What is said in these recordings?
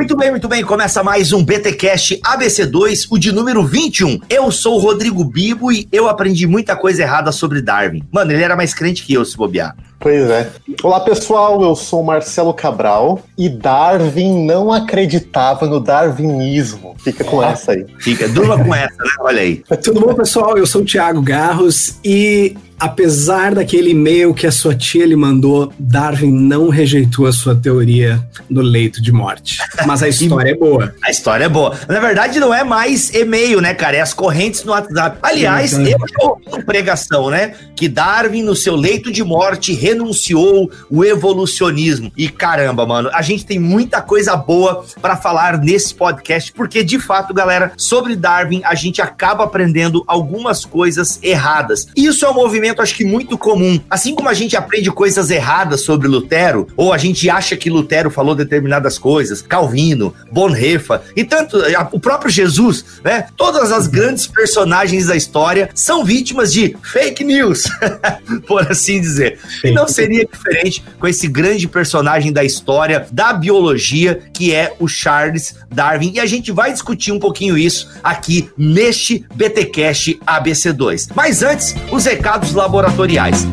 Muito bem, muito bem, muito bem. Começa mais um BTcast ABC2, o de número 21. Eu sou o Rodrigo Bibo e eu aprendi muita coisa errada sobre Darwin. Mano, ele era mais crente que eu, se bobear. Pois é. Olá, pessoal. Eu sou Marcelo Cabral e Darwin não acreditava no darwinismo. Fica com essa aí. Fica, durma com essa, né? Olha aí. Tudo bom, pessoal? Eu sou o Thiago Garros e apesar daquele e-mail que a sua tia lhe mandou, Darwin não rejeitou a sua teoria no leito de morte. Mas a história é boa. A história é boa. Na verdade, não é mais e-mail, né, cara? É as correntes no WhatsApp. Aliás, eu já pregação, né? Que Darwin, no seu leito de morte, renunciou o evolucionismo. E caramba, mano, a gente tem muita coisa boa para falar nesse podcast, porque de fato, galera, sobre Darwin, a gente acaba aprendendo algumas coisas erradas. Isso é um movimento acho que muito comum. Assim como a gente aprende coisas erradas sobre Lutero, ou a gente acha que Lutero falou determinadas coisas, Calvino, Bonhoeffer, e tanto o próprio Jesus, né? Todas as grandes personagens da história são vítimas de fake news, por assim dizer. E não seria diferente com esse grande personagem da história da biologia, que é o Charles Darwin, e a gente vai discutir um pouquinho isso aqui neste BTcast ABC2. Mas antes, os recados laboratoriais.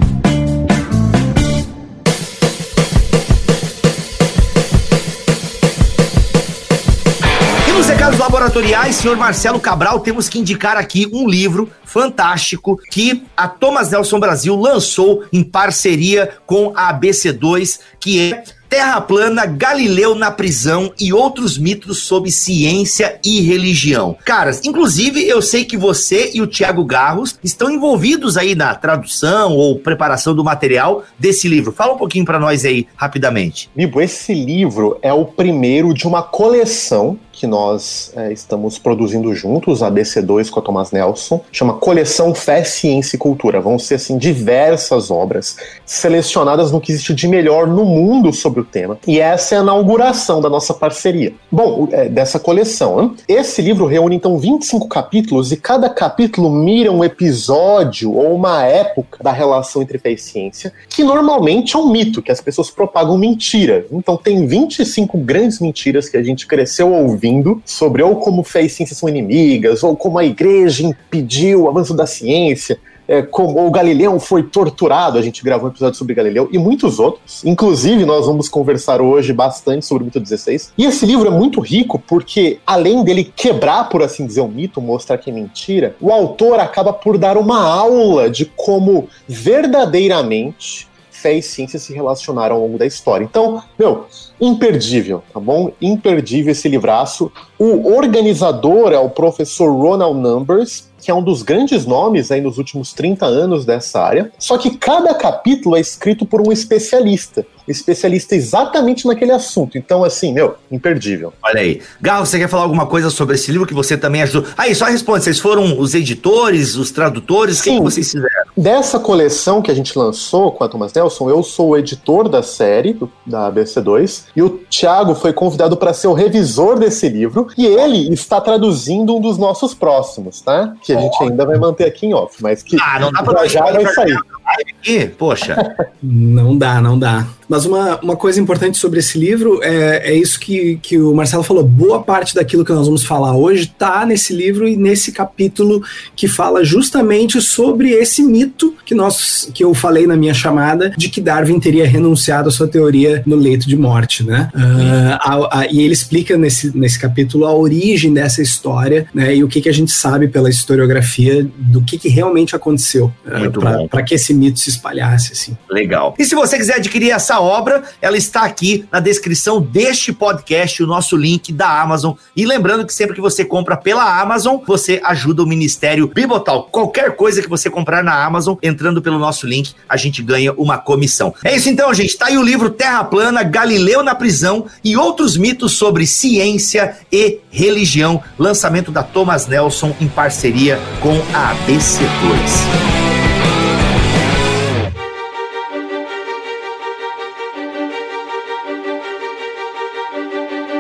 E nos recados laboratoriais, senhor Marcelo Cabral, temos que indicar aqui um livro fantástico que a Thomas Nelson Brasil lançou em parceria com a ABC2, que é Terra plana, Galileu na prisão e outros mitos sobre ciência e religião. Caras, inclusive eu sei que você e o Tiago Garros estão envolvidos aí na tradução ou preparação do material desse livro. Fala um pouquinho para nós aí, rapidamente. Bibo, esse livro é o primeiro de uma coleção que nós é, estamos produzindo juntos, a BC2 com a Thomas Nelson, chama Coleção Fé, Ciência e Cultura. Vão ser, assim, diversas obras selecionadas no que existe de melhor no mundo sobre o tema. E essa é a inauguração da nossa parceria. Bom, é, dessa coleção. Hein? Esse livro reúne, então, 25 capítulos e cada capítulo mira um episódio ou uma época da relação entre fé e ciência, que normalmente é um mito, que as pessoas propagam mentira. Então, tem 25 grandes mentiras que a gente cresceu ouvindo sobre ou como fé e ciência são inimigas, ou como a igreja impediu o avanço da ciência, é, como o Galileu foi torturado, a gente gravou um episódio sobre Galileu, e muitos outros. Inclusive, nós vamos conversar hoje bastante sobre o mito 16. E esse livro é muito rico porque, além dele quebrar, por assim dizer, o mito, mostrar que é mentira, o autor acaba por dar uma aula de como verdadeiramente fé e ciência se relacionaram ao longo da história. Então, meu, imperdível, tá bom? Imperdível esse livraço. O organizador é o professor Ronald Numbers, que é um dos grandes nomes aí nos últimos 30 anos dessa área. Só que cada capítulo é escrito por um especialista. Especialista exatamente naquele assunto. Então, assim, meu, imperdível. Olha aí. Gal, você quer falar alguma coisa sobre esse livro que você também ajudou? Aí, só responde: vocês foram os editores, os tradutores? Sim. O que vocês fizeram? Dessa coleção que a gente lançou com a Thomas Nelson, eu sou o editor da série, da ABC2, e o Thiago foi convidado para ser o revisor desse livro, e ele está traduzindo um dos nossos próximos, tá? Que a gente ainda vai manter aqui em off, mas que ah, não dá pra já, já vai sair. Aqui? Poxa. Não dá, não dá. Mas uma, uma coisa importante sobre esse livro é, é isso que, que o Marcelo falou. Boa parte daquilo que nós vamos falar hoje está nesse livro e nesse capítulo que fala justamente sobre esse mito que, nós, que eu falei na minha chamada de que Darwin teria renunciado à sua teoria no leito de morte, né? Uh, a, a, e ele explica nesse, nesse capítulo a origem dessa história né, e o que, que a gente sabe pela historiografia do que, que realmente aconteceu uh, para que esse mito se espalhasse. Assim. Legal. E se você quiser adquirir essa obra, ela está aqui na descrição deste podcast, o nosso link da Amazon. E lembrando que sempre que você compra pela Amazon, você ajuda o Ministério Bibotal. Qualquer coisa que você comprar na Amazon, entrando pelo nosso link, a gente ganha uma comissão. É isso então, gente. Tá aí o livro Terra Plana, Galileu na prisão e outros mitos sobre ciência e religião. Lançamento da Thomas Nelson em parceria com a ABC2.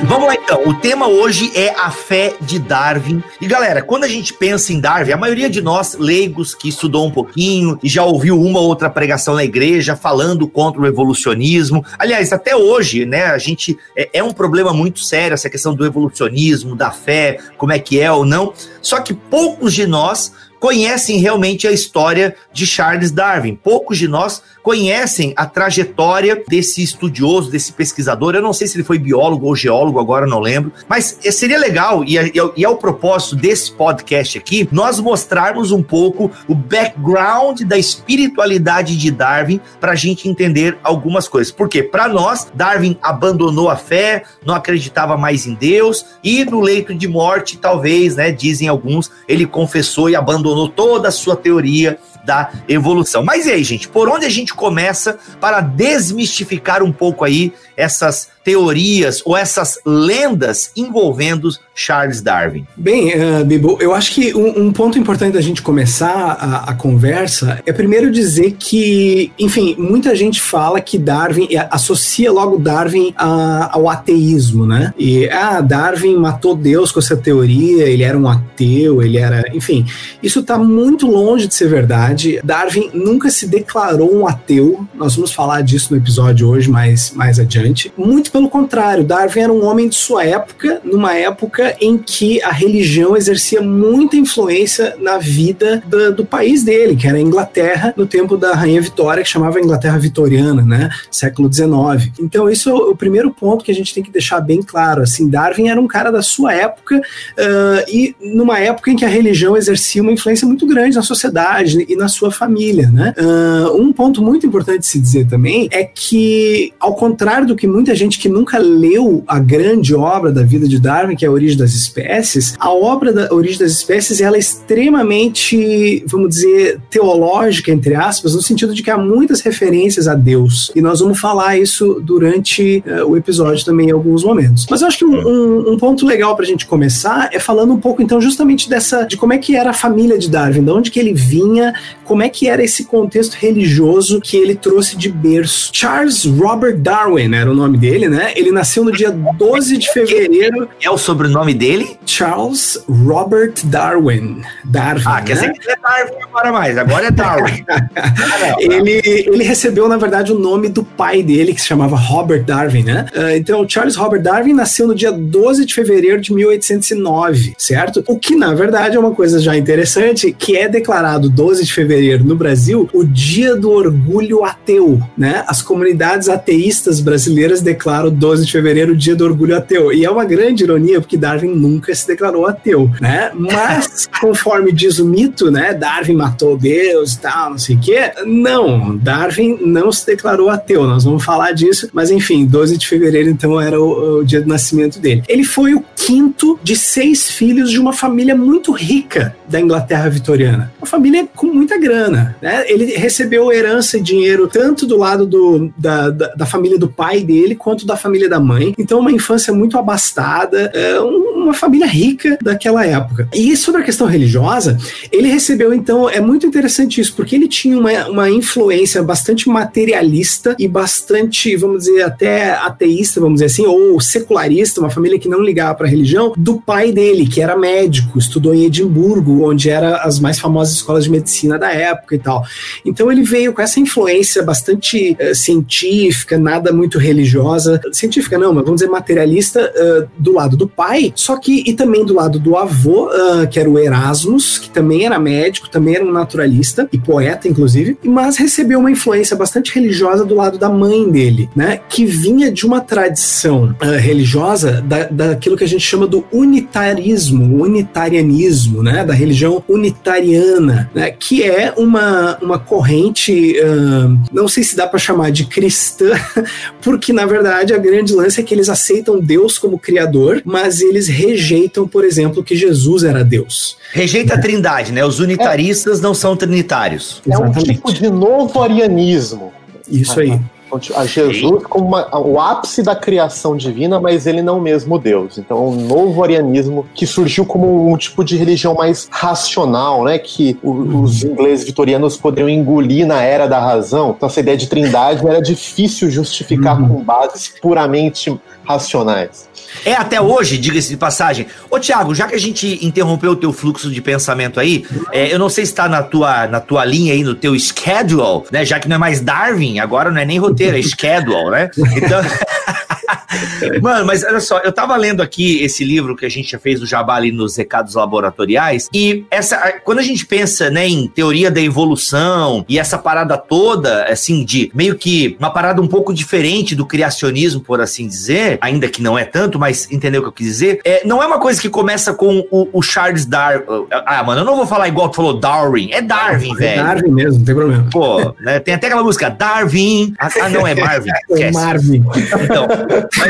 Vamos lá então. O tema hoje é a fé de Darwin. E galera, quando a gente pensa em Darwin, a maioria de nós leigos que estudou um pouquinho e já ouviu uma ou outra pregação na igreja falando contra o evolucionismo. Aliás, até hoje, né, a gente é, é um problema muito sério essa questão do evolucionismo, da fé, como é que é ou não. Só que poucos de nós conhecem realmente a história de Charles Darwin. Poucos de nós conhecem a trajetória desse estudioso, desse pesquisador. Eu não sei se ele foi biólogo ou geólogo, agora não lembro. Mas seria legal, e é, e é o propósito desse podcast aqui, nós mostrarmos um pouco o background da espiritualidade de Darwin para a gente entender algumas coisas. Porque, para nós, Darwin abandonou a fé, não acreditava mais em Deus, e no leito de morte, talvez, né, dizem alguns, ele confessou e abandonou toda a sua teoria da evolução. Mas e aí, gente, por onde a gente começa para desmistificar um pouco aí essas teorias ou essas lendas envolvendo Charles Darwin? Bem, uh, Bibo, eu acho que um, um, ponto importante da gente começar a, a, conversa é primeiro dizer que, enfim, muita gente fala que Darwin associa logo Darwin a, ao ateísmo, né? E ah, Darwin matou Deus com essa teoria, ele era um ateu, ele era, enfim, isso está muito longe de ser verdade. Darwin nunca se declarou um ateu. Nós vamos falar disso no episódio hoje mais mais adiante. Muito pelo contrário, Darwin era um homem de sua época, numa época em que a religião exercia muita influência na vida do, do país dele, que era a Inglaterra, no tempo da Rainha Vitória, que chamava Inglaterra Vitoriana, né? Século XIX. Então, isso é o primeiro ponto que a gente tem que deixar bem claro. Assim, Darwin era um cara da sua época uh, e numa época em que a religião exercia uma influência muito grande na sociedade e na sua família, né? Uh, um ponto muito importante de se dizer também é que, ao contrário do que muita gente que nunca leu a grande obra da vida de Darwin, que é a Origem das Espécies, a obra da Origem das Espécies ela é extremamente, vamos dizer, teológica, entre aspas, no sentido de que há muitas referências a Deus. E nós vamos falar isso durante uh, o episódio também em alguns momentos. Mas eu acho que um, um, um ponto legal para a gente começar é falando um pouco, então, justamente dessa, de como é que era a família de Darwin, de onde que ele vinha, como é que era esse contexto religioso que ele trouxe de berço. Charles Robert Darwin era o nome dele, né? Ele nasceu no dia 12 de fevereiro. É o sobrenome dele? Charles Robert Darwin. Darwin. Ah, quer dizer né? que não é Darwin agora mais, agora é Darwin. ele, ele recebeu, na verdade, o nome do pai dele, que se chamava Robert Darwin, né? Uh, então, Charles Robert Darwin nasceu no dia 12 de fevereiro de 1809, certo? O que, na verdade, é uma coisa já interessante, que é declarado 12 de fevereiro no Brasil o Dia do Orgulho Ateu, né? As comunidades ateístas brasileiras declaram o 12 de fevereiro, o dia do orgulho ateu. E é uma grande ironia, porque Darwin nunca se declarou ateu, né? Mas, conforme diz o mito, né? Darwin matou Deus e tal, não sei o quê. Não, Darwin não se declarou ateu. Nós vamos falar disso, mas enfim, 12 de fevereiro, então, era o, o dia do nascimento dele. Ele foi o quinto de seis filhos de uma família muito rica da Inglaterra vitoriana. Uma família com muita grana, né? Ele recebeu herança e dinheiro tanto do lado do, da, da, da família do pai dele, quanto da família da mãe. Então, uma infância muito abastada, é, uma família rica daquela época. E sobre a questão religiosa, ele recebeu, então, é muito interessante isso, porque ele tinha uma, uma influência bastante materialista e bastante, vamos dizer, até ateísta, vamos dizer assim, ou secularista, uma família que não ligava para a religião, do pai dele, que era médico, estudou em Edimburgo, onde era as mais famosas escolas de medicina da época e tal. Então ele veio com essa influência bastante uh, científica, nada muito religiosa, científica não, mas vamos dizer materialista uh, do lado do pai, só que e também do lado do avô, uh, que era o Erasmus, que também era médico, também era um naturalista e poeta, inclusive, mas recebeu uma influência bastante religiosa do lado da mãe dele, né, que vinha de uma tradição uh, religiosa da, daquilo que a gente chama do unitarismo, unitarianismo, né, da religião unitariana, né, que é uma, uma corrente, não sei se dá para chamar de cristã, porque na verdade a grande lance é que eles aceitam Deus como criador, mas eles rejeitam, por exemplo, que Jesus era Deus. Rejeita a trindade, né? Os unitaristas é. não são trinitários. É um tipo de novo arianismo. Isso aí. A Jesus como uma, o ápice da criação divina, mas ele não mesmo Deus. Então, um novo arianismo que surgiu como um tipo de religião mais racional, né? Que o, os ingleses vitorianos poderiam engolir na era da razão. Então, essa ideia de trindade era difícil justificar uhum. com bases puramente racionais. É até hoje, diga-se de passagem. Ô, Tiago, já que a gente interrompeu o teu fluxo de pensamento aí, é, eu não sei se está na tua, na tua linha aí, no teu schedule, né? Já que não é mais Darwin, agora não é nem roteiro, é schedule, né? Então. Mano, mas olha só, eu tava lendo aqui esse livro que a gente já fez do Jabá ali nos recados laboratoriais, e essa, quando a gente pensa, né, em teoria da evolução e essa parada toda, assim, de meio que uma parada um pouco diferente do criacionismo, por assim dizer, ainda que não é tanto, mas entendeu o que eu quis dizer? É, não é uma coisa que começa com o, o Charles Darwin. Ah, mano, eu não vou falar igual tu falou Darwin, é Darwin, é velho. Darwin mesmo, não tem problema. Pô, né, tem até aquela música Darwin. Ah, ah não, é Marvin. é Marvin. Então,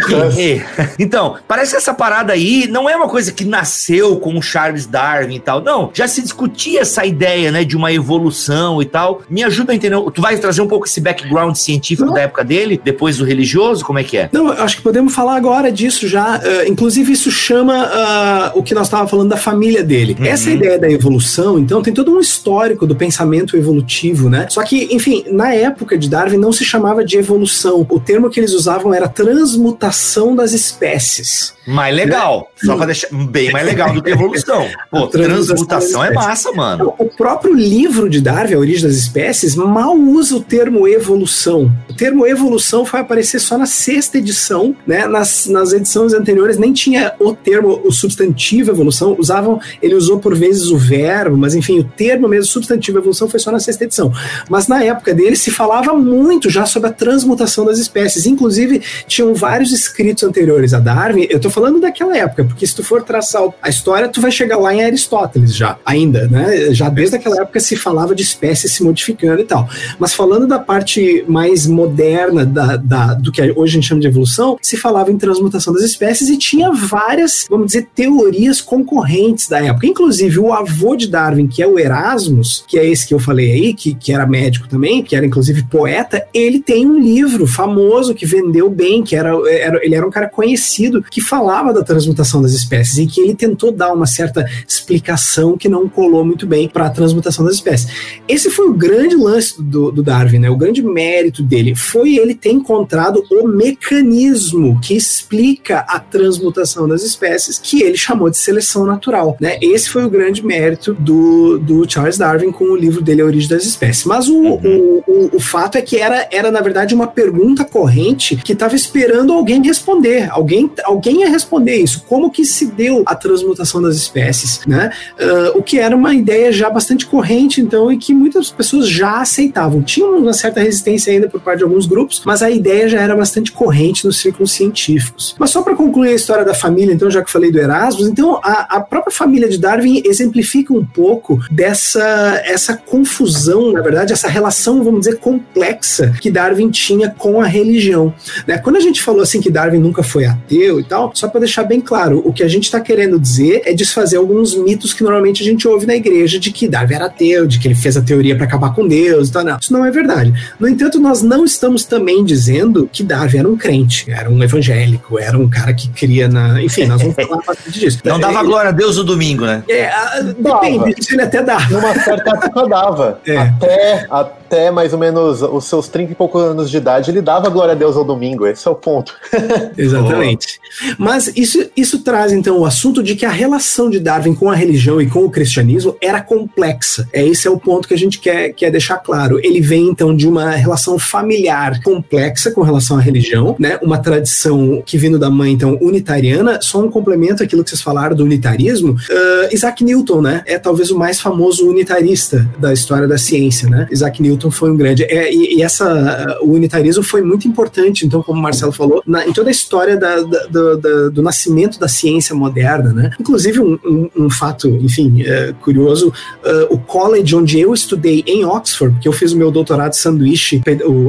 então, parece que essa parada aí não é uma coisa que nasceu com o Charles Darwin e tal. Não, já se discutia essa ideia, né, de uma evolução e tal. Me ajuda a entender. Tu vai trazer um pouco esse background científico não. da época dele, depois do religioso, como é que é? Não, acho que podemos falar agora disso já. Uh, inclusive, isso chama uh, o que nós estávamos falando da família dele. Uhum. Essa ideia da evolução, então, tem todo um histórico do pensamento evolutivo, né? Só que, enfim, na época de Darwin não se chamava de evolução. O termo que eles usavam era transmutação das espécies. Mais legal. Né? Só pra deixar bem mais legal do que evolução. Pô, transmutação é massa, mano. O próprio livro de Darwin, A Origem das Espécies, mal usa o termo evolução. O termo evolução foi aparecer só na sexta edição, né? Nas, nas edições anteriores nem tinha o termo, o substantivo evolução, usavam, ele usou por vezes o verbo, mas enfim, o termo mesmo substantivo evolução foi só na sexta edição. Mas na época dele se falava muito já sobre a transmutação das espécies. Inclusive, tinham vários escritos anteriores a Darwin. Eu tô falando daquela época, porque se tu for traçar a história, tu vai chegar lá em Aristóteles já, ainda, né? Já desde aquela época se falava de espécies se modificando e tal. Mas falando da parte mais moderna da, da, do que hoje a gente chama de evolução, se falava em transmutação das espécies e tinha várias, vamos dizer, teorias concorrentes da época. Inclusive, o avô de Darwin, que é o Erasmus, que é esse que eu falei aí, que, que era médico também, que era inclusive poeta, ele tem um livro famoso que vendeu bem, que era, era ele era um cara conhecido que falava da transmutação das espécies e que ele tentou dar uma certa explicação que não colou muito bem para a transmutação das espécies. Esse foi o grande lance do, do, Darwin, né? O grande mérito dele foi ele ter encontrado o mecanismo que explica a transmutação das espécies, que ele chamou de seleção natural, né? Esse foi o grande mérito do, do Charles Darwin com o livro dele A Origem das Espécies. Mas o, uhum. o, o, o fato é que era, era, na verdade, uma pergunta corrente que estava esperando alguém responder. Alguém, alguém ia responder isso. Como que se deu a transmutação das espécies, né? Uh, o que era uma ideia já bastante corrente, então, e que muitas pessoas já aceitavam. Tinha uma certa resistência ainda por parte de alguns grupos, mas a ideia já era bastante corrente nos círculos científicos. Mas só para concluir a história da família, então, já que falei do Erasmus, então a, a própria família de Darwin exemplifica um pouco dessa essa confusão, na verdade, essa relação, vamos dizer, complexa que Darwin tinha com a religião. Né? Quando a gente falou assim que Darwin nunca foi ateu e tal, só para deixar bem claro, o que a gente está querendo dizer é desfazer alguns mitos que normalmente a gente ouve na igreja de que Darwin era ateu, de que ele fez a teoria para acabar com Deus e tal. Não, isso não é verdade. No entanto, nós não estamos também dizendo que Darwin era um crente, era um evangélico, era um cara que cria na. Enfim, nós vamos falar bastante disso. Não dava glória a Deus no domingo, né? É, depende, isso ele até dava. Numa certa época dava. É. Até, até mais ou menos os seus 30 e poucos anos de idade, ele dava glória a Deus ao domingo. Esse é o ponto. Exatamente. Mas isso, isso traz, então, o assunto de que a relação de Darwin com a religião e com o cristianismo era complexa. É, esse é o ponto que a gente quer, quer deixar claro. Ele vem, então, de uma relação familiar complexa com relação à religião, né? Uma tradição que vindo da mãe, então, unitariana. Só um complemento àquilo que vocês falaram do unitarismo. Uh, Isaac Newton, né? É talvez o mais famoso unitarista da história da ciência, né? Isaac Newton foi um grande. É, e, e, essa, o unitarismo foi muito importante, então, como o Marcelo falou, na, em toda a história da, da, da, do nascimento da ciência moderna, né? Inclusive, um, um, um fato, enfim, é, curioso, uh, o college onde eu estudei em Oxford, porque eu fiz o meu doutorado sanduíche,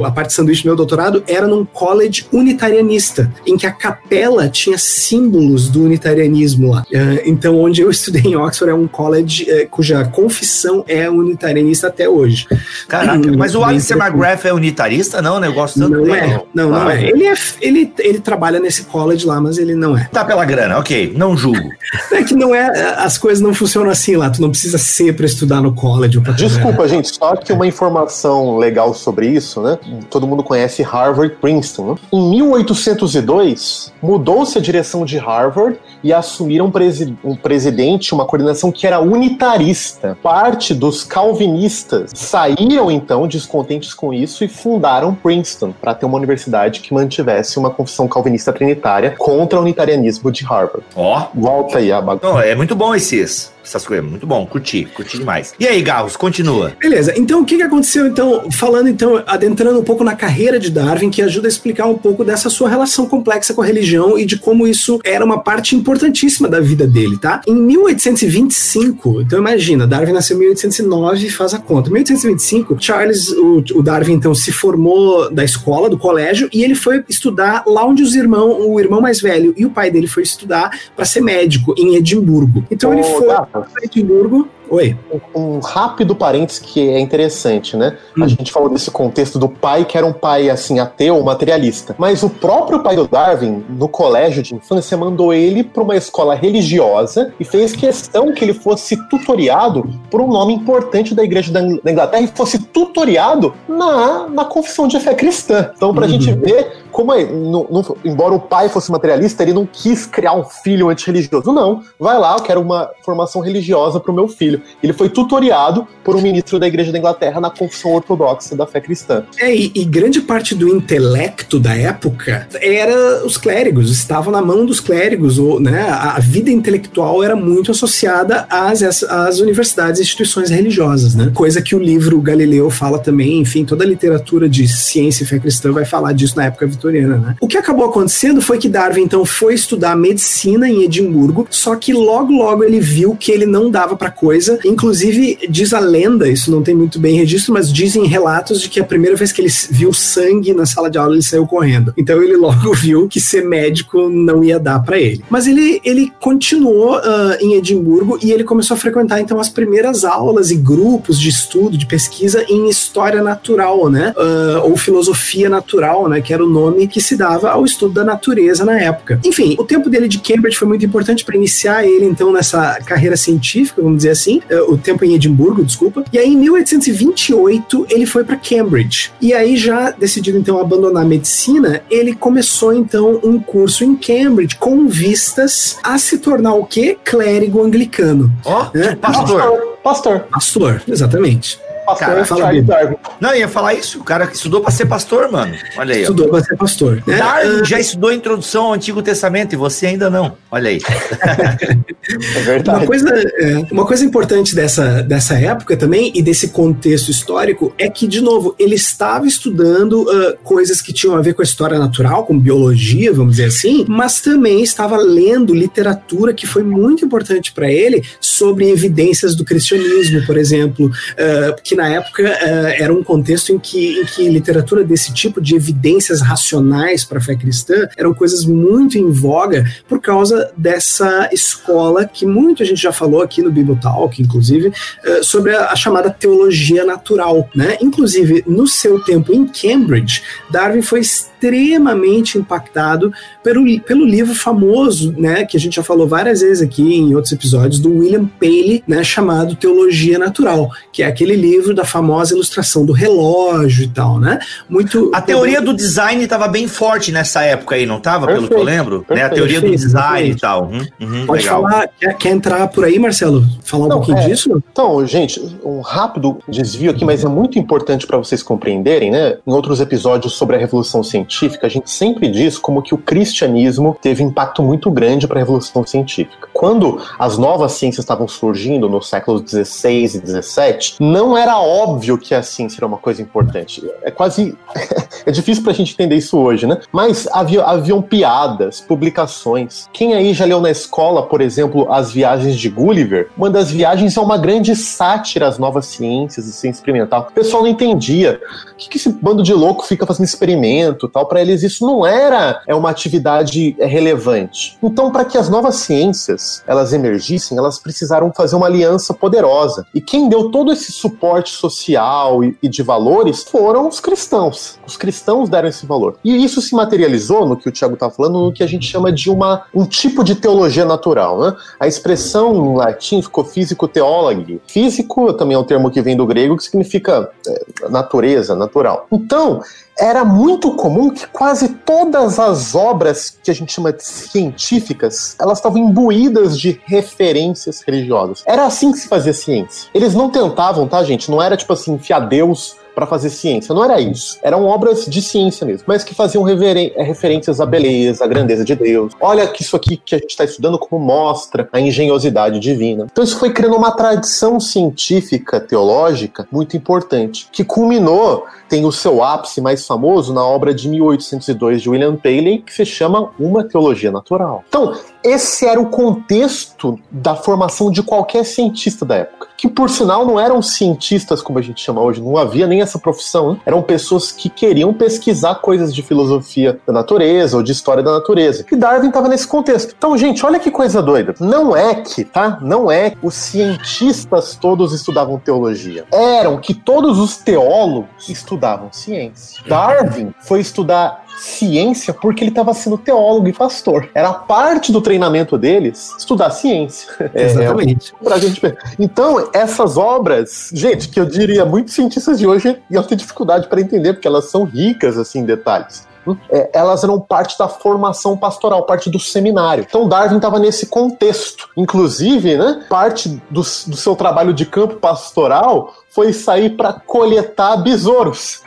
a parte sanduíche do meu doutorado era num college unitarianista, em que a capela tinha símbolos do unitarianismo lá. Uh, então, onde eu estudei em Oxford é um college uh, cuja confissão é unitarianista até hoje. Caraca, Mas o Alistair McGrath é unitarista? Não, né? Eu gosto tanto não dele. É, não, não Ah, é. Ele, é. ele, ele trabalha nesse college lá, mas ele não é. Tá pela grana, ok, não julgo. É que não é. As coisas não funcionam assim lá. Tu não precisa ser pra estudar no college ou pra Desculpa, gente, só que uma informação legal sobre isso, né? Todo mundo conhece Harvard Princeton. Né? Em 1802, mudou-se a direção de Harvard e assumiram um, presi um presidente, uma coordenação que era unitarista. Parte dos calvinistas saíram então descontentes com isso e fundaram Princeton para ter uma universidade que mantivesse uma confissão calvinista trinitária contra o unitarianismo de Harvard. Ó, Volta aí a bagunça. é muito bom esses, essas coisas, muito bom, curti, curti demais. E aí, Garros, continua. Beleza, então o que, que aconteceu então, falando então, adentrando um pouco na carreira de Darwin, que ajuda a explicar um pouco dessa sua relação complexa com a religião e de como isso era uma parte importantíssima da vida dele, tá? Em 1825, então imagina, Darwin nasceu em 1809, faz a conta. Em 1825, Charles, o, o Darwin então se formou da escola, do colégio, e ele foi estudar lá onde os irmãos, o irmão mais velho e o pai dele foi estudar para ser médico em Edimburgo. Então ele Ô, foi Gata. Para Edimburgo. Oi. um rápido parênteses que é interessante, né? A Hum. gente falou desse contexto do pai que era um pai assim ateu, materialista. Mas o próprio pai do Darwin, no colégio de infância, mandou ele para uma escola religiosa e fez questão que ele fosse tutoriado por um nome importante da igreja da Inglaterra e fosse tutoriado na, na confissão de fé cristã. Então, pra Uhum. gente ver como é, não- não- embora o pai fosse materialista, ele não quis criar um filho antirreligioso. Não, vai lá, eu quero uma formação religiosa pro meu filho. Ele foi tutoriado por um ministro da Igreja da Inglaterra na confissão ortodoxa da fé cristã. É, e, e grande parte do intelecto da época era os clérigos, estavam na mão dos clérigos, ou, né, a, vida intelectual era muito associada às, às, às universidades e instituições religiosas, né? Coisa que o livro Galileu fala também, enfim, toda a literatura de ciência e fé cristã vai falar disso na época vitoriana, né? O que acabou acontecendo foi que Darwin então foi estudar medicina em Edimburgo, só que logo logo ele viu que ele não dava pra coisa, inclusive diz a lenda, isso não tem muito bem registro, mas dizem relatos de que a primeira vez que ele viu sangue na sala de aula ele saiu correndo. Então ele logo viu que ser médico não ia dar pra ele. Mas ele ele continuou ah, em Edimburgo e ele começou a frequentar então as primeiras aulas e grupos de estudo, de pesquisa em história natural, né? Ah, ou filosofia natural, né? Que era o nome que se dava ao estudo da natureza na época. Enfim, o tempo dele de Cambridge foi muito importante para iniciar ele então nessa carreira científica, vamos dizer assim, eh, o tempo em Edimburgo, desculpa. E aí em 1828 ele foi para Cambridge. E aí já decidido então abandonar a medicina, ele começou então um curso em Cambridge com vistas a se tornar o quê? Clérigo anglicano. Ó, É. pastor. Pastor. Pastor, exatamente. Pastor Cara, fala Charles. Darwin. Não, ia falar isso, o cara que estudou pra ser pastor, mano. Olha aí, ó. Estudou para ser pastor. né? Darwin Ah, já estudou a introdução ao Antigo Testamento e você ainda não. Olha aí. É verdade. Uma coisa, é, uma coisa importante dessa, dessa época também e desse contexto histórico é que, de novo, ele estava estudando ah, coisas que tinham a ver com a história natural, com biologia, vamos dizer assim, mas também estava lendo literatura que foi muito importante para ele sobre evidências do cristianismo, por exemplo, ah, que na época ah, era um contexto em que, em que literatura desse tipo de evidências racionais para a fé cristã eram coisas muito em voga por causa dessa escola que muito a gente já falou aqui no Bible Talk, inclusive, eh, sobre a, a chamada teologia natural, né? Inclusive, no seu tempo em Cambridge, Darwin foi extremamente impactado pelo, pelo livro famoso, né, que a gente já falou várias vezes aqui em outros episódios, do William Paley, né, chamado Teologia Natural, que é aquele livro da famosa ilustração do relógio e tal, né? Muito A teoria do design estava bem forte nessa época aí, não estava? Pelo que eu Perfeito, lembro? Né? A perfeito, teoria do perfeito, design e tal. Uhum, uhum, Pode legal. falar, quer, quer entrar por aí, Marcelo? Falar um Não, pouquinho é. disso? Então, gente, um rápido desvio aqui, mas é muito importante para vocês compreenderem, né? Em outros episódios sobre a Revolução Científica, a gente sempre diz como que o cristianismo teve impacto muito grande para a Revolução Científica. Quando as novas ciências estavam surgindo nos séculos 16 e 17, não era óbvio que a ciência era uma coisa importante. É quase é difícil pra gente entender isso hoje, né? Mas havia, haviam piadas, publicações. Quem aí já leu na escola, por exemplo, as viagens de Gulliver? Uma das viagens é uma grande sátira às novas ciências e ciência experimental. O pessoal não entendia. O que, que esse bando de louco fica fazendo experimento tal? para eles isso não era é uma atividade relevante. Então, para que as novas ciências elas emergissem, elas precisaram fazer uma aliança poderosa. E quem deu todo esse suporte social e, e de valores foram os cristãos. Os cristãos deram esse valor. E isso se materializou no que o Tiago está falando, no que a gente chama de uma, um tipo de teologia natural. Né? A expressão em latim ficou físico teólogo. Físico também é um termo que vem do grego que significa é, natureza, natural. Então, era muito comum que quase todas as obras que a gente chama de científicas, elas estavam imbuídas de referências religiosas. Era assim que se fazia ciência. Eles não tentavam, tá, gente? Não era tipo assim, enfiar Deus para fazer ciência. Não era isso. Eram obras de ciência mesmo, mas que faziam é, referências à beleza, à grandeza de Deus. Olha que isso aqui que a gente está estudando como mostra a engenhosidade divina. Então isso foi criando uma tradição científica, teológica muito importante, que culminou, tem o seu ápice mais famoso na obra de 1802 de William Paley, que se chama Uma Teologia Natural. Então, esse era o contexto da formação de qualquer cientista da época. Que, por sinal, não eram cientistas como a gente chama hoje, não havia nem essa profissão. Né? Eram pessoas que queriam pesquisar coisas de filosofia da natureza ou de história da natureza. E Darwin estava nesse contexto. Então, gente, olha que coisa doida. Não é que, tá? Não é que os cientistas todos estudavam teologia. Eram que todos os teólogos estudavam ciência. Darwin foi estudar ciência porque ele estava sendo teólogo e pastor. Era parte do treinamento deles estudar ciência. É, Exatamente. É, pra gente... Então, essas obras, gente, que eu diria muitos cientistas de hoje iam ter dificuldade para entender, porque elas são ricas assim, em detalhes. É, elas eram parte da formação pastoral, parte do seminário. Então Darwin estava nesse contexto. Inclusive, né, parte do, do seu trabalho de campo pastoral foi sair para coletar besouros.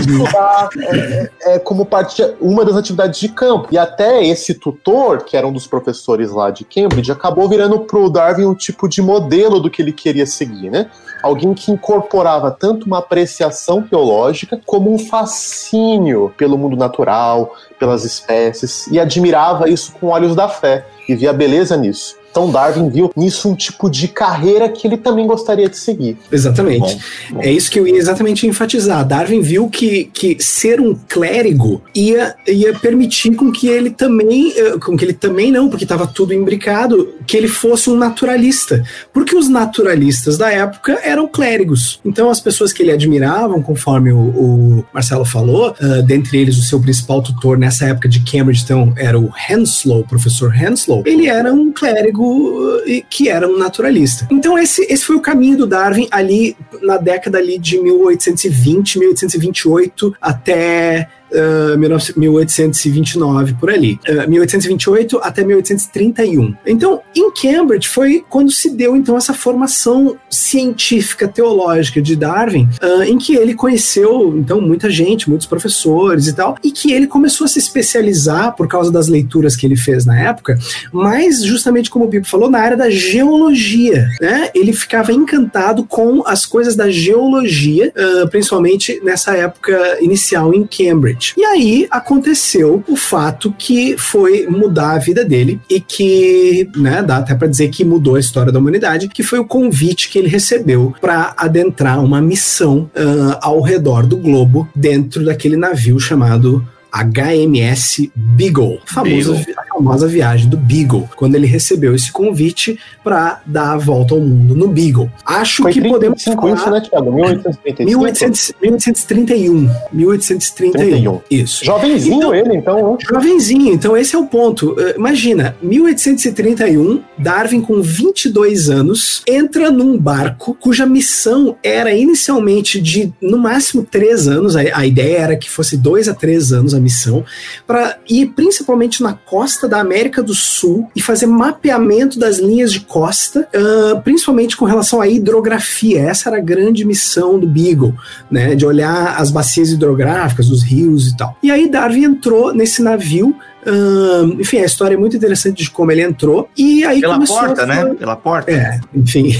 Estudar é, é, como parte de uma das atividades de campo. E até esse tutor, que era um dos professores lá de Cambridge, acabou virando pro Darwin um tipo de modelo do que ele queria seguir, né? Alguém que incorporava tanto uma apreciação teológica como um fascínio pelo mundo natural, pelas espécies, e admirava isso com olhos da fé e via beleza nisso. Então Darwin viu nisso um tipo de carreira que ele também gostaria de seguir. Exatamente. Bom, bom. É isso que eu ia exatamente enfatizar. Darwin viu que, que ser um clérigo ia, ia permitir com que ele também, eh, com que ele também não, porque estava tudo imbricado, que ele fosse um naturalista. Porque os naturalistas da época eram clérigos. Então as pessoas que ele admiravam, conforme o, o Marcelo falou, uh, dentre eles o seu principal tutor nessa época de Cambridge, então, era o Henslow, o professor Henslow. Ele era um clérigo que era um naturalista. Então esse, esse foi o caminho do Darwin ali na década ali de 1820, 1828 até uh, 1829 por ali, uh, 1828 até 1831. Então, em Cambridge foi quando se deu então essa formação científica teológica de Darwin, uh, em que ele conheceu então muita gente, muitos professores e tal, e que ele começou a se especializar por causa das leituras que ele fez na época, mas justamente como o Bibo falou, na área da geologia, né? Ele ficava encantado com as coisas da geologia, uh, principalmente nessa época inicial em Cambridge. E aí aconteceu o fato que foi mudar a vida dele e que, né, dá até para dizer que mudou a história da humanidade, que foi o convite que ele recebeu para adentrar uma missão uh, ao redor do globo dentro daquele navio chamado HMS Beagle, famosa, Beagle. Famosa viagem do Beagle, quando ele recebeu esse convite para dar a volta ao mundo no Beagle. Acho Foi que podemos falar... Isso, né, Thiago? 1831. 1831. Isso. Jovenzinho então, ele, então. Né? Jovenzinho, então esse é o ponto. Uh, imagina, 1831, Darwin com 22 anos, entra num barco cuja missão era inicialmente de, no máximo, 3 anos, a, a ideia era que fosse 2 a 3 anos a missão, para ir principalmente na costa da América do Sul e fazer mapeamento das linhas de costa, uh, principalmente com relação à hidrografia. Essa era a grande missão do Beagle, né, de olhar as bacias hidrográficas, os rios e tal. E aí Darwin entrou nesse navio Uh, enfim, a história é muito interessante de como ele entrou. E aí Pela porta, a... né? Pela porta. É, enfim.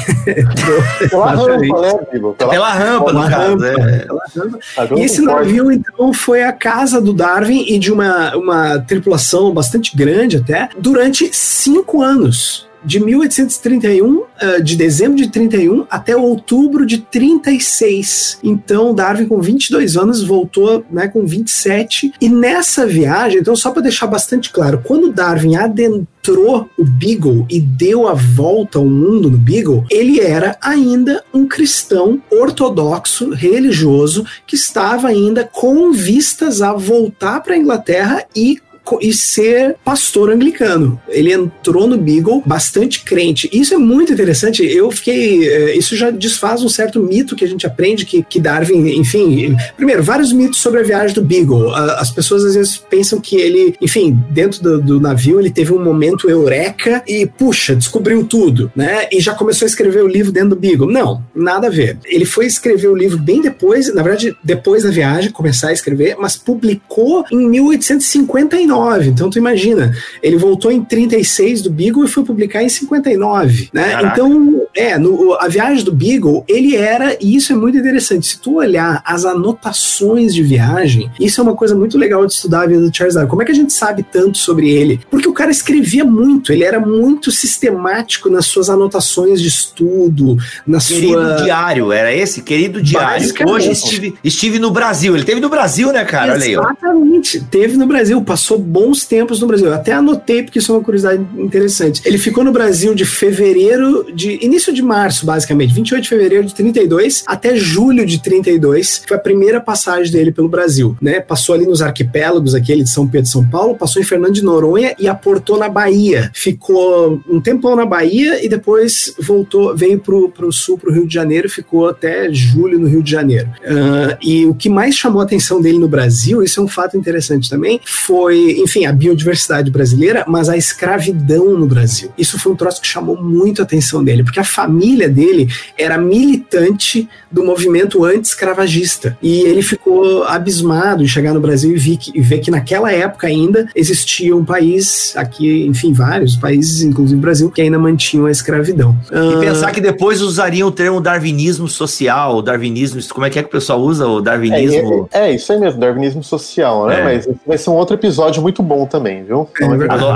pela rampa, né, Pela, pela rampa, no caso. É. Pela rampa. E esse navio, então, foi a casa do Darwin e de uma, uma tripulação bastante grande até, durante cinco anos. De 1831, uh, de dezembro de 31 até outubro de 36. Então, Darwin, com 22 anos, voltou né, com 27. E nessa viagem, então, só para deixar bastante claro, quando Darwin adentrou o Beagle e deu a volta ao mundo no Beagle, ele era ainda um cristão ortodoxo, religioso, que estava ainda com vistas a voltar para a Inglaterra e e ser pastor anglicano. Ele entrou no Beagle bastante crente. Isso é muito interessante. Eu fiquei. Eh, isso já desfaz um certo mito que a gente aprende que, que Darwin, enfim. Primeiro, vários mitos sobre a viagem do Beagle. As pessoas às vezes pensam que ele, enfim, dentro do, do navio, ele teve um momento eureka e, puxa, descobriu tudo, né? E já começou a escrever o livro dentro do Beagle. Não, nada a ver. Ele foi escrever o livro bem depois, na verdade, depois da viagem, começar a escrever, mas publicou em 1859. 59. Então tu imagina, ele voltou em 36 do Beagle e foi publicar em 59, né? Caraca. Então, é, no, a viagem do Beagle, ele era, e isso é muito interessante, se tu olhar as anotações de viagem, isso é uma coisa muito legal de estudar a vida do Charles Darwin. Como é que a gente sabe tanto sobre ele? Porque o cara escrevia muito, ele era muito sistemático nas suas anotações de estudo, na querido sua... diário, era esse? Querido diário. Hoje estive, estive no Brasil, ele teve no Brasil, né, cara? Exatamente. Olha aí. Exatamente, teve no Brasil, passou bons tempos no Brasil. Eu até anotei porque isso é uma curiosidade interessante. Ele ficou no Brasil de fevereiro, de início de março, basicamente, 28 de fevereiro de 32 até julho de 32. Foi a primeira passagem dele pelo Brasil, né? Passou ali nos arquipélagos, aquele de São Pedro e São Paulo, passou em Fernando de Noronha e aportou na Bahia. Ficou um tempão na Bahia e depois voltou, veio pro, pro sul, pro Rio de Janeiro, ficou até julho no Rio de Janeiro. Uh, e o que mais chamou a atenção dele no Brasil, isso é um fato interessante também, foi enfim, a biodiversidade brasileira, mas a escravidão no Brasil. Isso foi um troço que chamou muito a atenção dele, porque a família dele era militante do movimento anti-escravagista. E ele ficou abismado em chegar no Brasil e, vi que, e ver que naquela época ainda existia um país, aqui, enfim, vários países, inclusive o Brasil, que ainda mantinham a escravidão. E uh... pensar que depois usariam o termo darwinismo social, darwinismo, como é que é que o pessoal usa o darwinismo? É, é, é isso aí mesmo, darwinismo social, né? É. Mas vai ser um outro episódio muito bom também, viu? É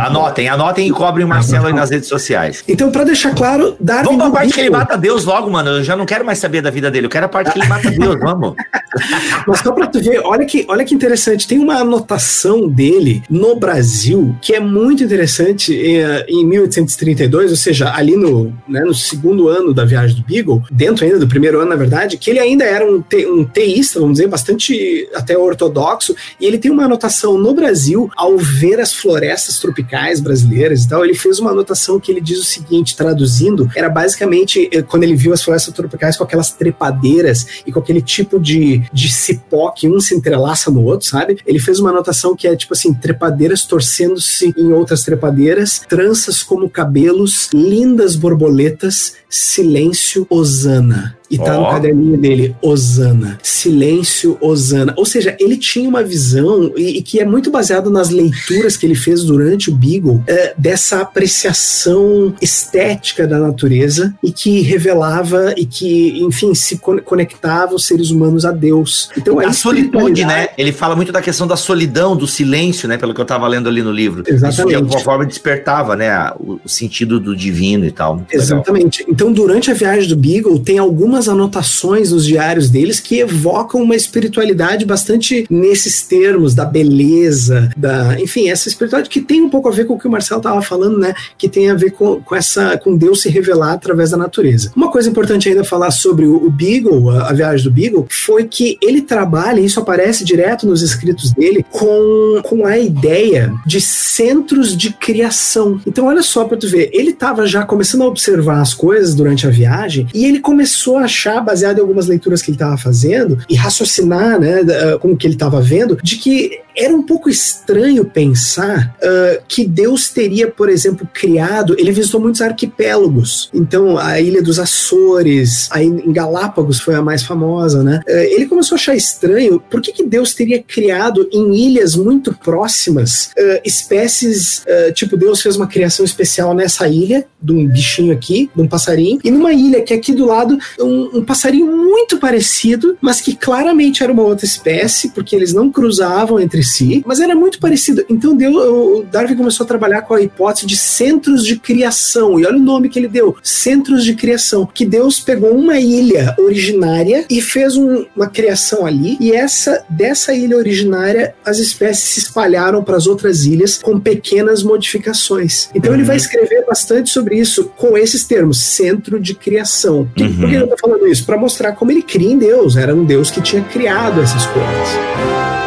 anotem, anotem e cobrem o Marcelo aí nas redes sociais. Então, para deixar claro, Darwin. Vamos pra parte que ele mata Deus logo, mano. Eu já não quero mais saber da vida dele. Eu quero a parte que ele mata Deus, vamos. Mas só pra tu ver, olha que, olha que interessante. Tem uma anotação dele no Brasil que é muito interessante eh, em, em 1832, ou seja, ali no, né, no segundo ano da viagem do Beagle, dentro ainda do primeiro ano, na verdade, que ele ainda era um, te, um teísta, vamos dizer, bastante até ortodoxo, e ele tem uma anotação no Brasil ao ver as florestas tropicais brasileiras e tal, ele fez uma anotação que ele diz o seguinte, traduzindo, era basicamente eh, quando ele viu as florestas tropicais com aquelas trepadeiras e com aquele tipo de, de cipó que um se entrelaça no outro, sabe? Ele fez uma anotação que é tipo assim, trepadeiras torcendo-se em outras trepadeiras, tranças como cabelos, lindas borboletas, silêncio, Osana. E tá oh. no caderninho dele, Osana. Silêncio, Osana. Ou seja, ele tinha uma visão, e, e, que é muito baseado nas leituras que ele fez durante o Beagle, é, dessa apreciação estética da natureza e que revelava e que, enfim, se conectava os seres humanos a Deus. Então, a, a solitude, né? Ele fala muito da questão da solidão, do silêncio, né? Pelo que eu tava lendo ali no livro. Exatamente. Isso de alguma forma despertava, né? O, o sentido do divino e tal. Exatamente. Legal. Então, durante a viagem do Beagle, tem algumas anotações nos diários deles que evocam uma espiritualidade bastante nesses termos da beleza, da, enfim, essa espiritualidade que tem um pouco a ver com o que o Marcelo estava falando, né? Que tem a ver com, com essa, com Deus se revelar através da natureza. Uma coisa importante ainda falar sobre o, o Beagle, a, a, viagem do Beagle, foi que ele trabalha, isso aparece direto nos escritos dele, com, com a ideia de centros de criação. Então, olha só para tu ver, ele estava já começando a observar as coisas durante a viagem e ele começou a achar, baseado em algumas leituras que ele estava fazendo, e raciocinar, né, com o que ele estava vendo, de que era um pouco estranho pensar uh, que Deus teria, por exemplo, criado. Ele visitou muitos arquipélagos. Então, a ilha dos Açores, a em Galápagos foi a mais famosa, né? Uh, ele começou a achar estranho por que, que Deus teria criado em ilhas muito próximas uh, espécies. tipo, Deus fez uma criação especial nessa ilha, de um bichinho aqui, de um passarinho, e numa ilha que aqui do lado, um, um, um passarinho muito parecido, mas que claramente era uma outra espécie, porque eles não cruzavam entre si, mas era muito parecido. Então deu, o Darwin começou a trabalhar com a hipótese de centros de criação. E olha o nome que ele deu: centros de criação. Que Deus pegou uma ilha originária e fez um, uma criação ali, e essa dessa ilha originária as espécies se espalharam para as outras ilhas com pequenas modificações. Então uhum. ele vai escrever bastante sobre isso com esses termos: centro de criação. Uhum. Por que eu estou falando isso? Para mostrar como ele cria em Deus. Era um Deus que tinha criado essas coisas.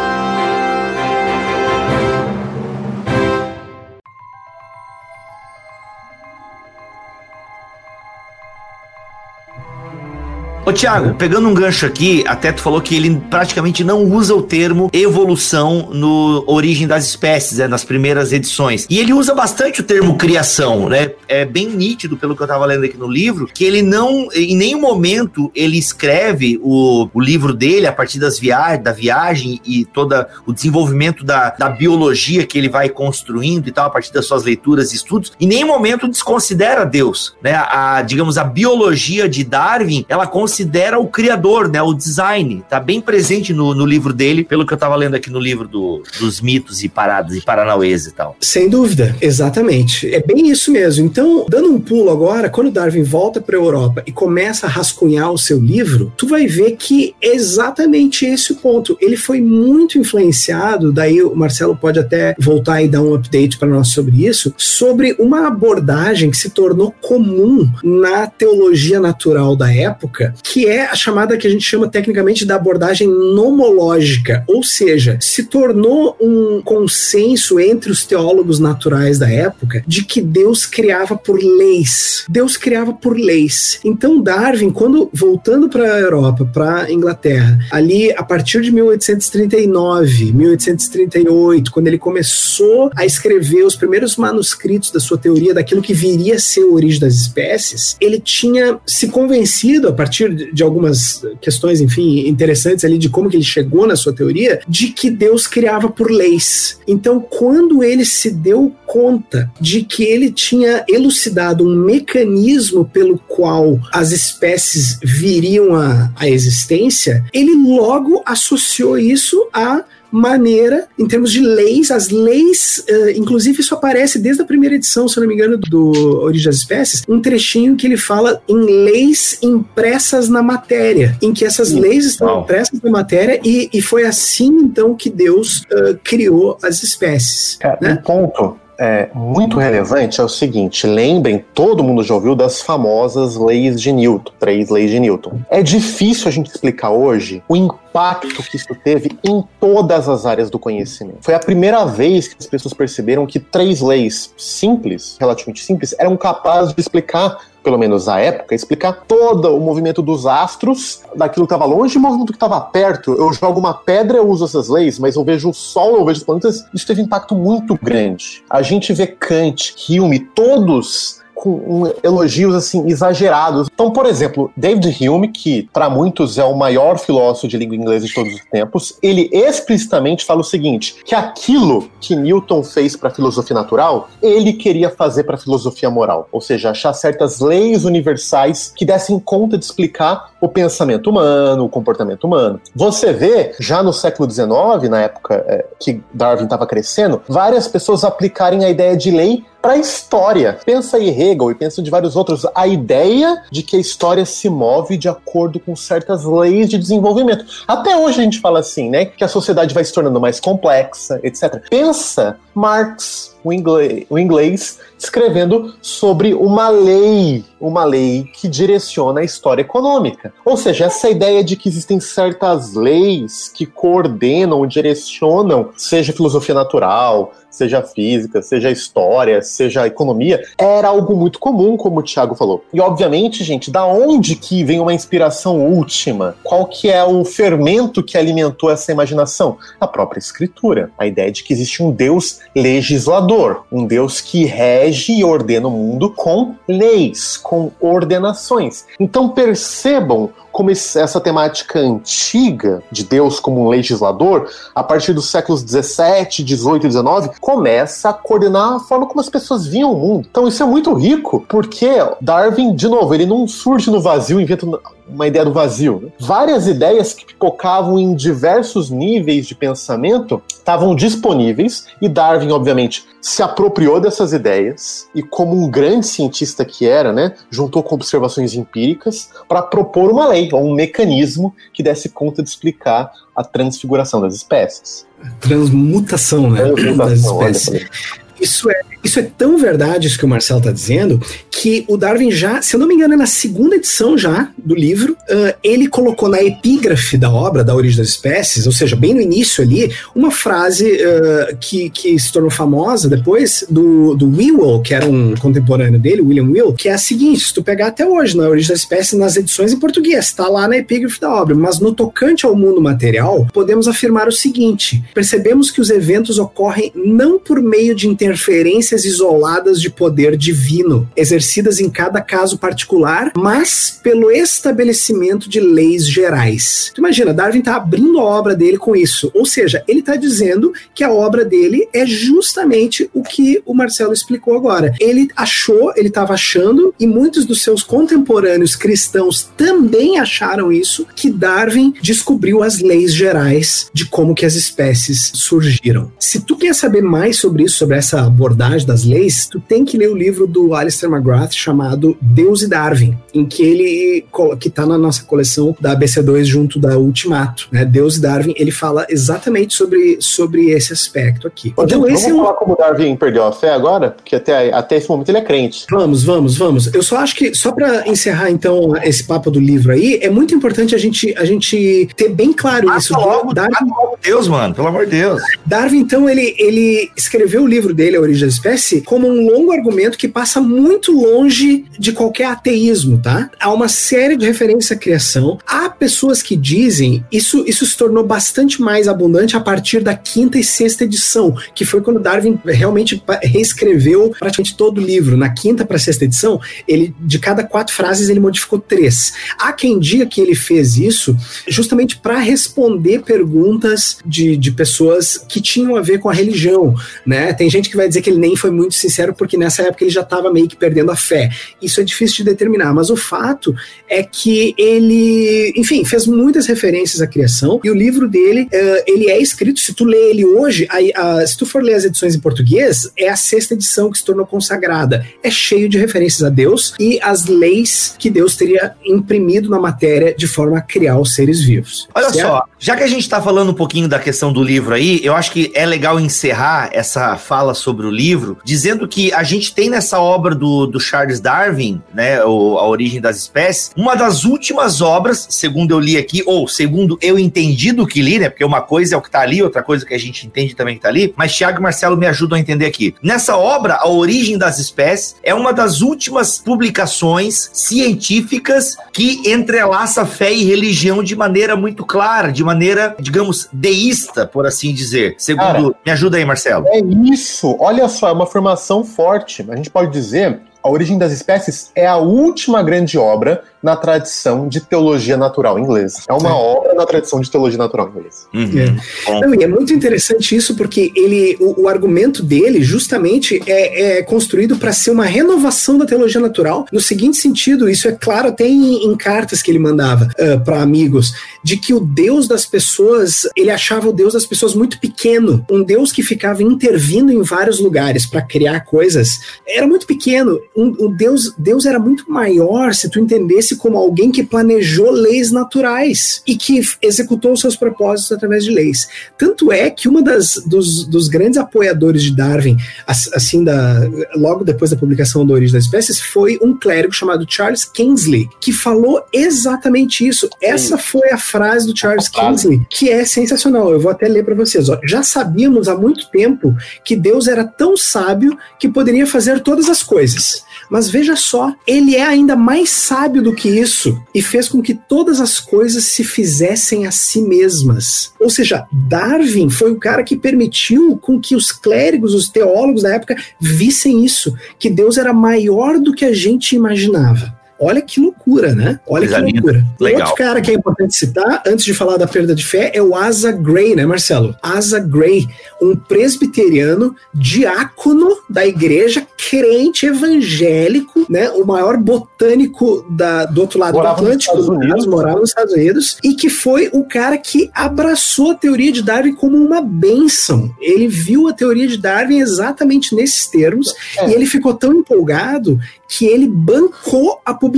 Ô Tiago, pegando um gancho aqui, até tu falou que ele praticamente não usa o termo evolução no Origem das Espécies, né, nas primeiras edições. E ele usa bastante o termo criação, né? É bem nítido, pelo que eu tava lendo aqui no livro, que ele não, em nenhum momento, ele escreve o, o livro dele a partir das viagens, da viagem e todo o desenvolvimento da, da biologia que ele vai construindo e tal, a partir das suas leituras e estudos. Em nenhum momento desconsidera Deus, né? A, digamos, a biologia de Darwin, ela considera considera o criador, né? O design. Tá bem presente no, no livro dele, pelo que eu tava lendo aqui no livro do, dos mitos e paradas e paranauês e tal. Sem dúvida, exatamente. É bem isso mesmo. Então, dando um pulo agora, quando Darwin volta para a Europa e começa a rascunhar o seu livro, tu vai ver que é exatamente esse o ponto. Ele foi muito influenciado, daí o Marcelo pode até voltar e dar um update para nós sobre isso, sobre uma abordagem que se tornou comum na teologia natural da época, que é a chamada que a gente chama tecnicamente da abordagem nomológica, ou seja, se tornou um consenso entre os teólogos naturais da época de que Deus criava por leis. Deus criava por leis. Então Darwin, quando voltando para a Europa, para Inglaterra, ali a partir de 1839, 1838, quando ele começou a escrever os primeiros manuscritos da sua teoria daquilo que viria a ser a origem das espécies, ele tinha se convencido a partir de algumas questões, enfim, interessantes ali de como que ele chegou na sua teoria, de que Deus criava por leis. Então, quando ele se deu conta de que ele tinha elucidado um mecanismo pelo qual as espécies viriam à, existência, ele logo associou isso a maneira, em termos de leis, as leis, uh, inclusive isso aparece desde a primeira edição, se não me engano, do Origem das Espécies, um trechinho que ele fala em leis impressas na matéria, em que essas leis estão impressas na matéria e, e foi assim então que Deus uh, criou as espécies. É, né? Um ponto é, muito relevante é o seguinte: lembrem, todo mundo já ouviu das famosas leis de Newton, três leis de Newton. É difícil a gente explicar hoje o impacto que isso teve em todas as áreas do conhecimento. Foi a primeira vez que as pessoas perceberam que três leis simples, relativamente simples, eram capazes de explicar pelo menos à época, explicar todo o movimento dos astros, daquilo que estava longe e o movimento que estava perto. Eu jogo uma pedra, eu uso essas leis, mas eu vejo o Sol, eu vejo os planetas. Isso teve um impacto muito grande. A gente vê Kant, Hume, todos com elogios assim exagerados. Então, por exemplo, David Hume, que para muitos é o maior filósofo de língua inglesa de todos os tempos, ele explicitamente fala o seguinte: que aquilo que Newton fez para a filosofia natural, ele queria fazer para a filosofia moral, ou seja, achar certas leis universais que dessem conta de explicar o pensamento humano, o comportamento humano. Você vê já no século XIX, na época é, que Darwin estava crescendo, várias pessoas aplicarem a ideia de lei para a história. Pensa em Hegel e pensa de vários outros. A ideia de que a história se move de acordo com certas leis de desenvolvimento. Até hoje a gente fala assim, né? Que a sociedade vai se tornando mais complexa, etc. Pensa Marx, o inglês, inglês escrevendo sobre uma lei, uma lei que direciona a história econômica. Ou seja, essa ideia de que existem certas leis que coordenam, direcionam, seja filosofia natural, seja física, seja história, seja economia, era algo muito comum, como o Thiago falou. E obviamente, gente, da onde que vem uma inspiração última? Qual que é o fermento que alimentou essa imaginação? A própria escritura. A ideia de que existe um Deus legislador, um Deus que rege e ordena o mundo com leis, com ordenações. Então percebam como essa temática antiga de Deus como um legislador, a partir dos séculos 17, 18 e 19, começa a coordenar a forma como as pessoas viam o mundo. Então isso é muito rico, porque Darwin, de novo, ele não surge no vazio, inventa uma ideia do vazio. Né? Várias ideias que pipocavam em diversos níveis de pensamento estavam disponíveis e Darwin, obviamente, se apropriou dessas ideias e, como um grande cientista que era, né, juntou com observações empíricas para propor uma lei ou um mecanismo que desse conta de explicar a transfiguração das espécies. Transmutação, né? Transmutação, das espécies. Isso é, isso é tão verdade, isso que o Marcelo está dizendo, que o Darwin já, se eu não me engano, é na segunda edição já do livro, uh, ele colocou na epígrafe da obra, da Origem das Espécies, ou seja, bem no início ali, uma frase uh, que, que se tornou famosa depois do, do Whewell, que era um contemporâneo dele, William Whewell, que é a seguinte, se tu pegar até hoje na Origem das Espécies, nas edições em português, está lá na epígrafe da obra, mas no tocante ao mundo material, podemos afirmar o seguinte, percebemos que os eventos ocorrem não por meio de interferências isoladas de poder divino, exercidas em cada caso particular, mas pelo estabelecimento de leis gerais. Tu imagina, Darwin está abrindo a obra dele com isso, ou seja, ele está dizendo que a obra dele é justamente o que o Marcelo explicou agora. Ele achou, ele estava achando, e muitos dos seus contemporâneos cristãos também acharam isso, que Darwin descobriu as leis gerais de como que as espécies surgiram. Se tu quer saber mais sobre isso, sobre essa abordagem das leis, tu tem que ler o livro do Alistair McGrath chamado Deus e Darwin, em que ele que está na nossa coleção da ABC2 junto da Ultimato, né? Deus e Darwin, ele fala exatamente sobre, sobre esse aspecto aqui. Então, vamos esse é um... falar como Darwin perdeu a fé agora, porque até, até esse momento ele é crente. Vamos, vamos, vamos. Eu só acho que só para encerrar então esse papo do livro aí, é muito importante a gente a gente ter bem claro ah, isso. Logo, Darwin, logo Deus, mano, pelo amor de Deus. Darwin então ele ele escreveu o livro dele, A Origem da Espécie, como um longo argumento que passa muito longe de qualquer ateísmo, tá? Há uma série de referências à criação. Há pessoas que dizem, isso, isso se tornou bastante mais abundante a partir da quinta e sexta edição, que foi quando Darwin realmente reescreveu praticamente todo o livro. Na quinta para sexta edição, ele de cada quatro frases ele modificou três. Há quem diga que ele fez isso justamente para responder perguntas de, de pessoas que tinham a ver com a religião, né? Tem gente que vai dizer que ele nem foi muito sincero porque nessa época ele já estava meio que perdendo a fé. Isso é difícil de determinar, mas o fato é que ele, enfim, fez muitas referências à criação e o livro dele, uh, ele é escrito, se tu lê ele hoje, a, a, se tu for ler as edições em português, é a sexta edição que se tornou consagrada. É cheio de referências a Deus e as leis que Deus teria imprimido na matéria de forma a criar os seres vivos. Olha certo? só, já que a gente está falando um pouquinho da questão do livro aí, eu acho que é legal encerrar essa fala sobre o livro dizendo que a gente tem nessa obra do, do Charles Darwin, né, o, A Origem das Espécies, uma das últimas obras, segundo eu li aqui, ou segundo eu entendi do que li, né, porque uma coisa é o que está ali, outra coisa que a gente entende também que está ali, mas Tiago e Marcelo me ajudam a entender aqui. Nessa obra, A Origem das Espécies é uma das últimas publicações científicas que entrelaça fé e religião de maneira muito clara, de maneira, digamos, deísta, por assim dizer. Segundo, Cara, me ajuda aí, Marcelo. É isso. Olha só, é uma afirmação forte. A gente pode dizer a Origem das Espécies é a última grande obra na tradição de teologia natural inglesa. É uma obra na tradição de teologia natural inglesa. Uhum. É. Não, e é muito interessante isso porque ele, o, o argumento dele justamente é, é construído para ser uma renovação da teologia natural no seguinte sentido, isso é claro até em, em cartas que ele mandava uh, para amigos, de que o Deus das pessoas, ele achava o Deus das pessoas muito pequeno, um Deus que ficava intervindo em vários lugares para criar coisas, era muito pequeno um, um Deus, Deus era muito maior se tu entendesse como alguém que planejou leis naturais e que executou seus propósitos através de leis. Tanto é que uma das dos, dos grandes apoiadores de Darwin, assim da logo depois da publicação da Origem das Espécies, foi um clérigo chamado Charles Kingsley, que falou exatamente isso. Essa foi a frase do Charles Kingsley, que é sensacional. Eu vou até ler para vocês. Ó. Já sabíamos há muito tempo que Deus era tão sábio que poderia fazer todas as coisas. Mas veja só, ele é ainda mais sábio do que isso e fez com que todas as coisas se fizessem a si mesmas. Ou seja, Darwin foi o cara que permitiu com que os clérigos, os teólogos da época vissem isso, que Deus era maior do que a gente imaginava. Olha que loucura, né? Olha Coisa que linda. loucura. Legal. Outro cara que é importante citar, antes de falar da perda de fé, é o Asa Gray, né, Marcelo? Asa Gray, um presbiteriano, diácono da igreja, crente evangélico, né? O maior botânico da, do outro lado Morava do nos Atlântico, Estados no caso, Unidos. morava nos Estados Unidos, e que foi o cara que abraçou a teoria de Darwin como uma bênção. Ele viu a teoria de Darwin exatamente nesses termos, É. e ele ficou tão empolgado que ele bancou a publicação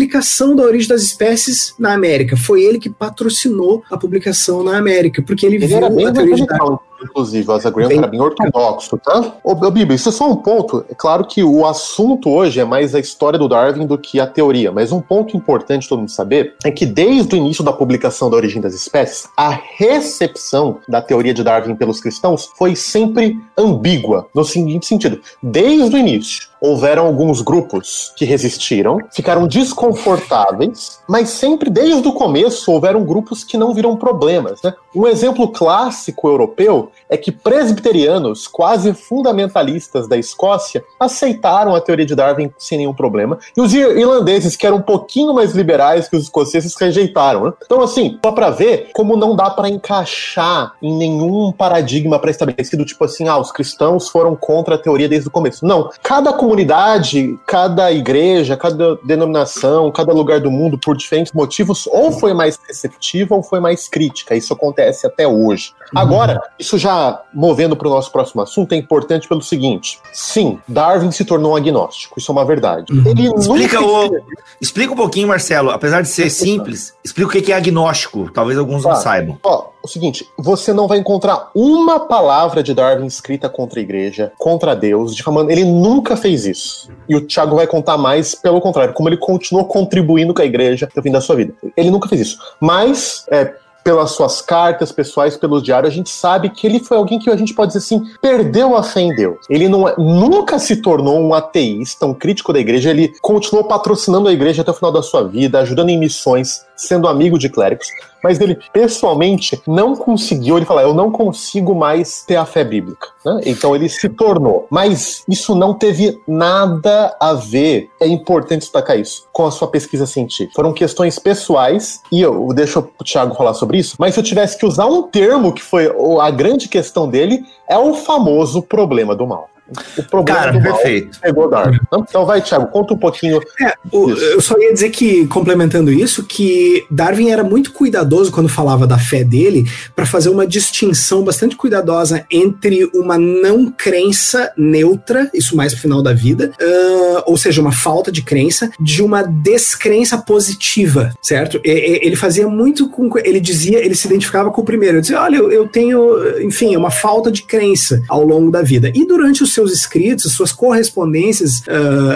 da origem das espécies na América. Foi ele que patrocinou a publicação na América, porque ele, Ele viu a teoria de Darwin. Inclusive, o Asa Graham Bem- era bem ortodoxo, tá? Ô, ô, Bibi, isso é só um ponto. É claro que o assunto hoje é mais a história do Darwin do que a teoria, mas um ponto importante todo mundo saber é que desde o início da publicação da origem das espécies, a recepção da teoria de Darwin pelos cristãos foi sempre ambígua, no seguinte sentido. Desde o início, houveram alguns grupos que resistiram, ficaram desconfortáveis, mas sempre desde o começo houveram grupos que não viram problemas. Né? Um exemplo clássico europeu é que presbiterianos, quase fundamentalistas da Escócia, aceitaram a teoria de Darwin sem nenhum problema, e os ir- irlandeses, que eram um pouquinho mais liberais que os escoceses, rejeitaram. Né? Então, assim, só para ver como não dá para encaixar em nenhum paradigma pré-estabelecido, tipo assim, ah, os cristãos foram contra a teoria desde o começo. Não. Cada comunidade, cada igreja, cada denominação, cada lugar do mundo, por diferentes motivos, ou foi mais receptiva ou foi mais crítica. Isso acontece até hoje. Agora, isso já movendo para o nosso próximo assunto, é importante pelo seguinte: sim, Darwin se tornou um agnóstico, isso é uma verdade. Uhum. Ele Explica, nunca o, explica um pouquinho, Marcelo. Apesar de ser simples, explica o que é agnóstico. Talvez alguns não Tá. saibam. Ó, o seguinte, você não vai encontrar uma palavra de Darwin escrita contra a igreja, contra Deus, difamando. Ele nunca fez isso. E o Thiago vai contar mais pelo contrário, como ele continuou contribuindo com a igreja no fim da sua vida. Ele nunca fez isso. Mas, é, pelas suas cartas pessoais, pelos diários, a gente sabe que ele foi alguém que a gente pode dizer assim, perdeu a fé em Deus. Ele não é- nunca se tornou um ateísta, um crítico da igreja, ele continuou patrocinando a igreja até o final da sua vida, ajudando em missões, sendo amigo de clérigos, mas ele pessoalmente não conseguiu, ele fala, eu não consigo mais ter a fé bíblica. né? Então ele se tornou. Mas isso não teve nada a ver, é importante destacar isso, com a sua pesquisa científica. Foram questões pessoais, e eu deixo o Thiago falar sobre isso, mas se eu tivesse que usar um termo que foi a grande questão dele, é o famoso problema do mal. O problema Cara, do mal perfeito. pegou Darwin. Então vai, Thiago, conta um pouquinho. É, o- eu só ia dizer que, complementando isso, que Darwin era muito cuidadoso quando falava da fé dele para fazer uma distinção bastante cuidadosa entre uma não crença neutra, isso mais pro final da vida, ah, ou seja, uma falta de crença, de uma descrença positiva, certo? E- e- ele fazia muito com. Ele dizia, ele se identificava com o primeiro. Ele dizia: olha, eu, eu tenho, enfim, uma falta de crença ao longo da vida. E durante os seus escritos, suas correspondências,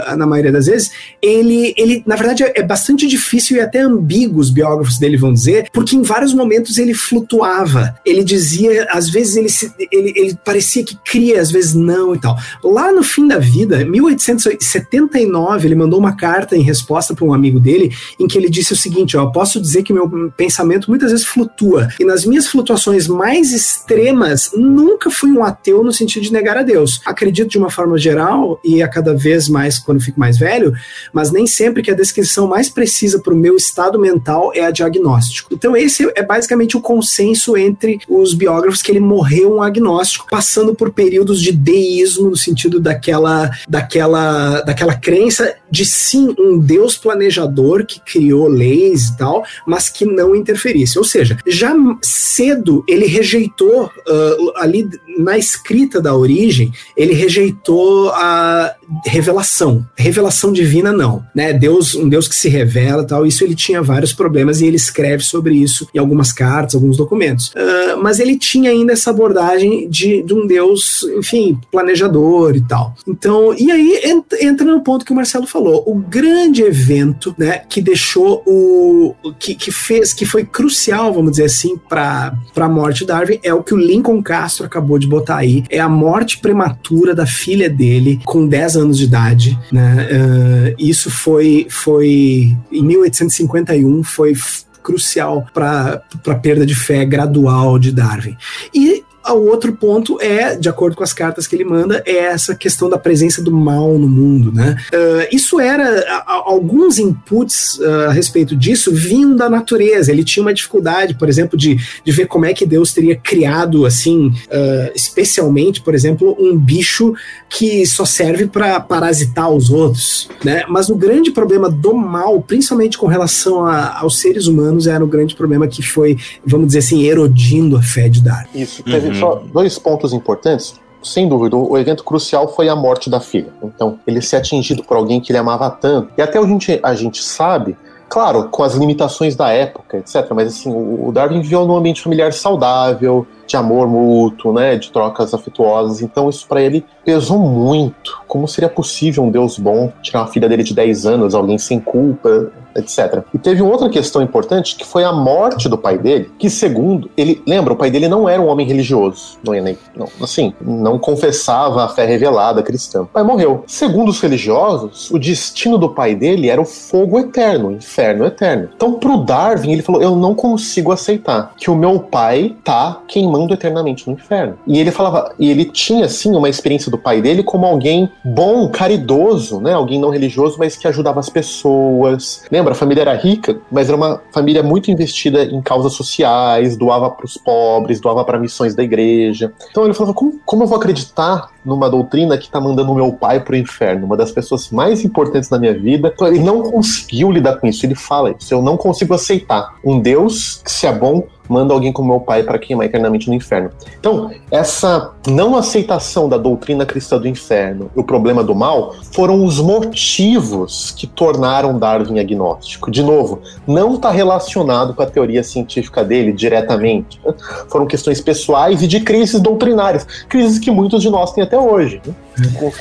ah, na maioria das vezes, ele, ele, na verdade, é bastante difícil e até ambíguo, os biógrafos dele vão dizer, porque em vários momentos ele flutuava. Ele dizia, às vezes ele, se- ele, ele parecia que cria, às vezes não e tal. Lá no fim da vida, 1879, ele mandou uma carta em resposta para um amigo dele, em que ele disse o seguinte: ó, posso dizer que meu pensamento muitas vezes flutua, e nas minhas flutuações mais extremas, nunca fui um ateu no sentido de negar a Deus. Acredito de uma forma geral, e a cada vez mais quando fico mais velho, mas nem sempre que a descrição mais precisa para o meu estado mental é a diagnóstico. Então, esse é basicamente o consenso entre os biógrafos que ele morreu um agnóstico, passando por períodos de deísmo, no sentido daquela, daquela, daquela crença de sim um Deus planejador que criou leis e tal, mas que não interferisse. Ou seja, já cedo ele rejeitou ah, ali na escrita da origem, ele rejeitou a revelação. Revelação divina não, né? Deus, um Deus que se revela, tal. Isso ele tinha vários problemas e ele escreve sobre isso em algumas cartas, alguns documentos. Ah, mas ele tinha ainda essa abordagem de, de um Deus, enfim, planejador e tal. Então, e aí ent- entra no ponto que o Marcelo falou, o grande evento, né, que deixou o que, que fez, que foi crucial, vamos dizer assim, para a morte de Darwin é o que o Lincoln Castro acabou de botar aí, é a morte prematura da filha dele com 10 anos de idade, né? Ah, isso foi foi em 1851 foi crucial para a perda de fé gradual de Darwin. E o outro ponto é, de acordo com as cartas que ele manda, é essa questão da presença do mal no mundo, né? Uh, isso era a, alguns inputs uh, a respeito disso vinham da natureza. Ele tinha uma dificuldade, por exemplo, de, de ver como é que Deus teria criado assim, uh, especialmente, por exemplo, um bicho que só serve para parasitar os outros, né? Mas o grande problema do mal, principalmente com relação a, aos seres humanos, era o grande problema que foi, vamos dizer assim, erodindo a fé de Darwin. Isso. Teve uhum. Só dois pontos importantes sem dúvida, o evento crucial foi a morte da filha. Então, ele ser atingido por alguém que ele amava tanto. E até a gente, a gente sabe, claro, com as limitações da época, etc. Mas assim, o Darwin viveu num ambiente familiar saudável, de amor mútuo, né, de trocas afetuosas. Então isso para ele pesou muito. Como seria possível um Deus bom tirar uma filha dele de 10 anos, alguém sem culpa, etc. E teve outra questão importante que foi a morte do pai dele, que segundo ele, lembra, o pai dele não era um homem religioso, não, nem, não assim, não confessava a fé revelada cristã. O pai morreu. Segundo os religiosos, o destino do pai dele era o fogo eterno, o inferno eterno. Então pro Darwin ele falou, eu não consigo aceitar que o meu pai tá queimando queimando eternamente no inferno. E ele falava, e ele tinha assim uma experiência do pai dele como alguém bom, caridoso, né? Alguém não religioso, mas que ajudava as pessoas. Lembra, a família era rica, mas era uma família muito investida em causas sociais, doava para os pobres, doava para missões da igreja. Então ele falava, como, como eu vou acreditar numa doutrina que está mandando meu pai pro inferno, uma das pessoas mais importantes da minha vida. Ele não conseguiu lidar com isso. Ele fala isso. Eu não consigo aceitar um Deus que, se é bom, manda alguém como meu pai para queimar eternamente no inferno. Então, essa não aceitação da doutrina cristã do inferno e o problema do mal foram os motivos que tornaram Darwin agnóstico. De novo, não está relacionado com a teoria científica dele diretamente. Foram questões pessoais e de crises doutrinárias, crises que muitos de nós têm até hoje. Né?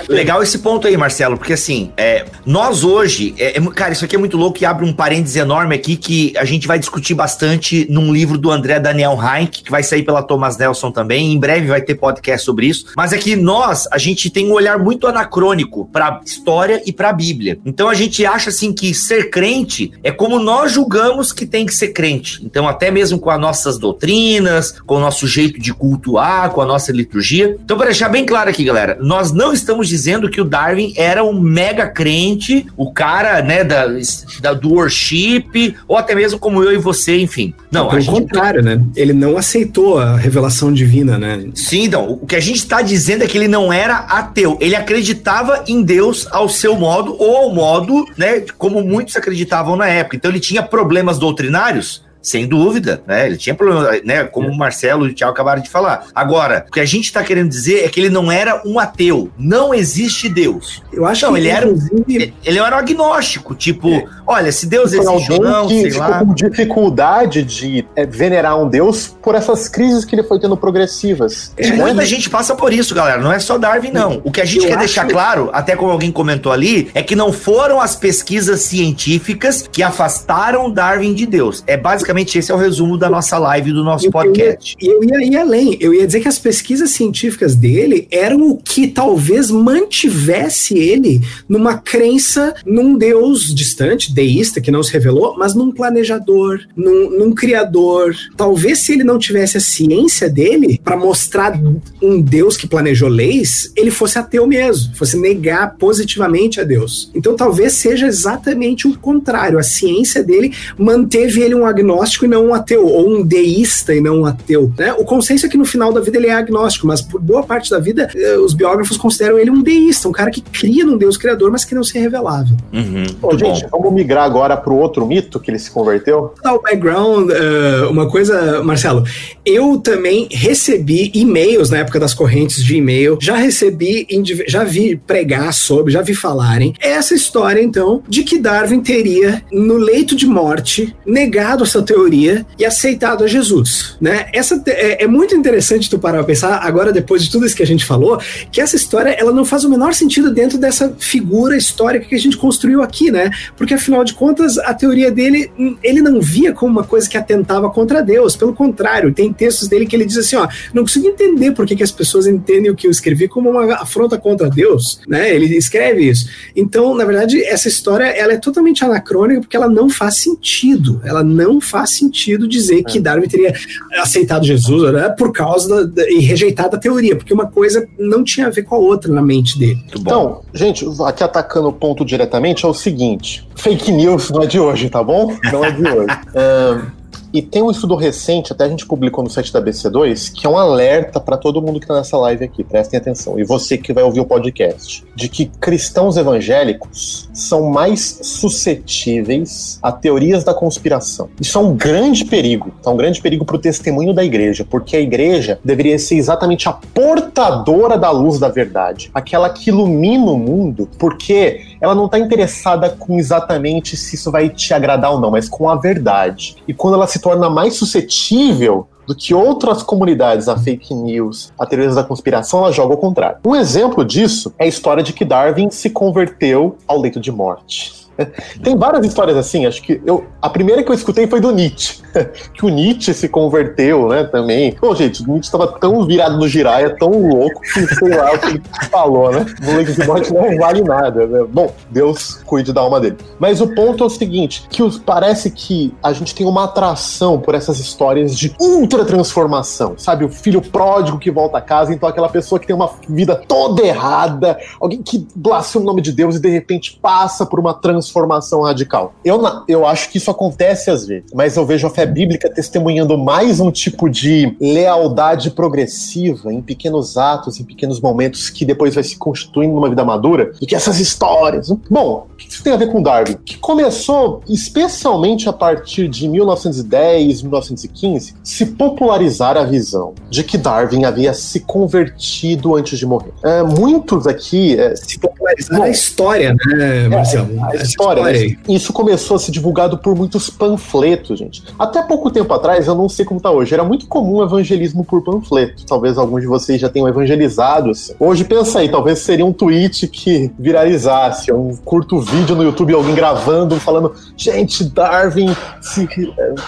Legal esse ponto aí, Marcelo, porque assim, é, nós hoje, é, é, cara, isso aqui é muito louco e abre um parênteses enorme aqui que a gente vai discutir bastante num livro do André Daniel Heinck, que vai sair pela Thomas Nelson também. Em breve vai ter podcast sobre isso. Mas é que nós, a gente tem um olhar muito anacrônico para história e para a Bíblia. Então a gente acha assim que ser crente é como nós julgamos que tem que ser crente. Então, até mesmo com as nossas doutrinas, com o nosso jeito de cultuar, com a nossa liturgia. Então, para deixar bem claro aqui, galera, nós não estamos dizendo que o Darwin era um mega crente, o cara, né, da, da do worship, ou até mesmo como eu e você, enfim. Não, pelo gente... contrário, né? Ele não aceitou a revelação divina, né? Sim, então, o que a gente está dizendo é que ele não era ateu, ele acreditava em Deus ao seu modo, ou ao modo, né, como muitos acreditavam na época. Então ele tinha problemas doutrinários, sem dúvida, né? Ele tinha problema, né? Como o Marcelo e o Thiago acabaram de falar. Agora, o que a gente está querendo dizer é que ele não era um ateu. Não existe Deus. Eu acho não, que ele era, ele, ele era um agnóstico. Tipo, é. olha, se Deus existe ou não, que sei ficou lá. com dificuldade de é, venerar um Deus por essas crises que ele foi tendo progressivas. É, muita gente passa por isso, galera. Não é só Darwin, não. O que a gente Eu quer acho... deixar claro, até como alguém comentou ali, é que não foram as pesquisas científicas que afastaram Darwin de Deus. É basicamente basicamente esse é o resumo da nossa live, do nosso podcast. E eu, ia ir além, eu ia dizer que as pesquisas científicas dele eram o que talvez mantivesse ele numa crença num Deus distante, deísta, que não se revelou, mas num planejador, num, num criador. Talvez se ele não tivesse a ciência dele para mostrar um Deus que planejou leis, ele fosse ateu mesmo, fosse negar positivamente a Deus. Então talvez seja exatamente o contrário. A ciência dele manteve ele um agnóstico agnóstico e não um ateu, ou um deísta e não um ateu. Né? O consenso é que no final da vida ele é agnóstico, mas por boa parte da vida eh, os biógrafos consideram ele um deísta, um cara que cria num Deus criador, mas que não se revelava. Uhum, bom, gente, bom. vamos migrar agora para o outro mito que ele se converteu? O background, uh, uma coisa, Marcelo, eu também recebi e-mails na época das correntes de e-mail, já recebi, já vi pregar sobre, já vi falarem essa história então de que Darwin teria no leito de morte negado essa teoria e aceitado a Jesus, né? Essa é, é muito interessante tu parar pra pensar agora depois de tudo isso que a gente falou, que essa história ela não faz o menor sentido dentro dessa figura histórica que a gente construiu aqui, né? Porque afinal de contas, a teoria dele, ele não via como uma coisa que atentava contra Deus. Pelo contrário, tem textos dele que ele diz assim: ó, não consigo entender por que, que as pessoas entendem o que eu escrevi como uma afronta contra Deus, né? Ele escreve isso. Então, na verdade, essa história ela é totalmente anacrônica porque ela não faz sentido. Ela não faz sentido dizer que é. Darwin teria aceitado Jesus né, por causa da, da, e rejeitado a teoria, porque uma coisa não tinha a ver com a outra na mente dele. Então, gente, aqui atacando o ponto diretamente é o seguinte: fake news não é de hoje, tá bom? Não é de hoje. E tem um estudo recente, até a gente publicou no site da BC2, que é um alerta para todo mundo que está nessa live aqui, prestem atenção, e você que vai ouvir o podcast, de que cristãos evangélicos são mais suscetíveis a teorias da conspiração. Isso é um grande perigo, é um grande perigo para o testemunho da igreja, porque a igreja deveria ser exatamente a portadora da luz da verdade, aquela que ilumina o mundo, porque ela não está interessada com exatamente se isso vai te agradar ou não, mas com a verdade. E quando ela se torna mais suscetível do que outras comunidades a fake news, a teorias da conspiração, ela joga ao contrário. Um exemplo disso é a história de que Darwin se converteu ao leito de morte. Tem várias histórias assim, acho que eu, a primeira que eu escutei foi do Nietzsche, que o Nietzsche se converteu, né, também. Pô, gente, o Nietzsche estava tão virado no giraia, tão louco, que sei lá o que ele falou, né? O leito de morte não vale nada, né? Bom, Deus cuide da alma dele. Mas o ponto é o seguinte, que os, parece que a gente tem uma atração por essas histórias de ultra transformação, sabe? O filho pródigo que volta a casa, então aquela pessoa que tem uma vida toda errada, alguém que blasfema o nome de Deus e de repente passa por uma transformação transformação radical. Eu, eu acho que isso acontece às vezes, mas eu vejo a fé bíblica testemunhando mais um tipo de lealdade progressiva em pequenos atos, em pequenos momentos que depois vai se constituindo numa vida madura, do que essas histórias. Bom, o que isso tem a ver com Darwin? Que começou, especialmente a partir de 1910, 1915, se popularizar a visão de que Darwin havia se convertido antes de morrer. É, muitos aqui é, se popularizar a história, né, Marcelo? É, história. Né? Isso começou a ser divulgado por muitos panfletos, gente. Até pouco tempo atrás, eu não sei como tá hoje, era muito comum evangelismo por panfleto. Talvez alguns de vocês já tenham evangelizado. Assim. Hoje, pensa aí, talvez seria um tweet que viralizasse, um curto vídeo no YouTube, alguém gravando, falando, gente, Darwin se,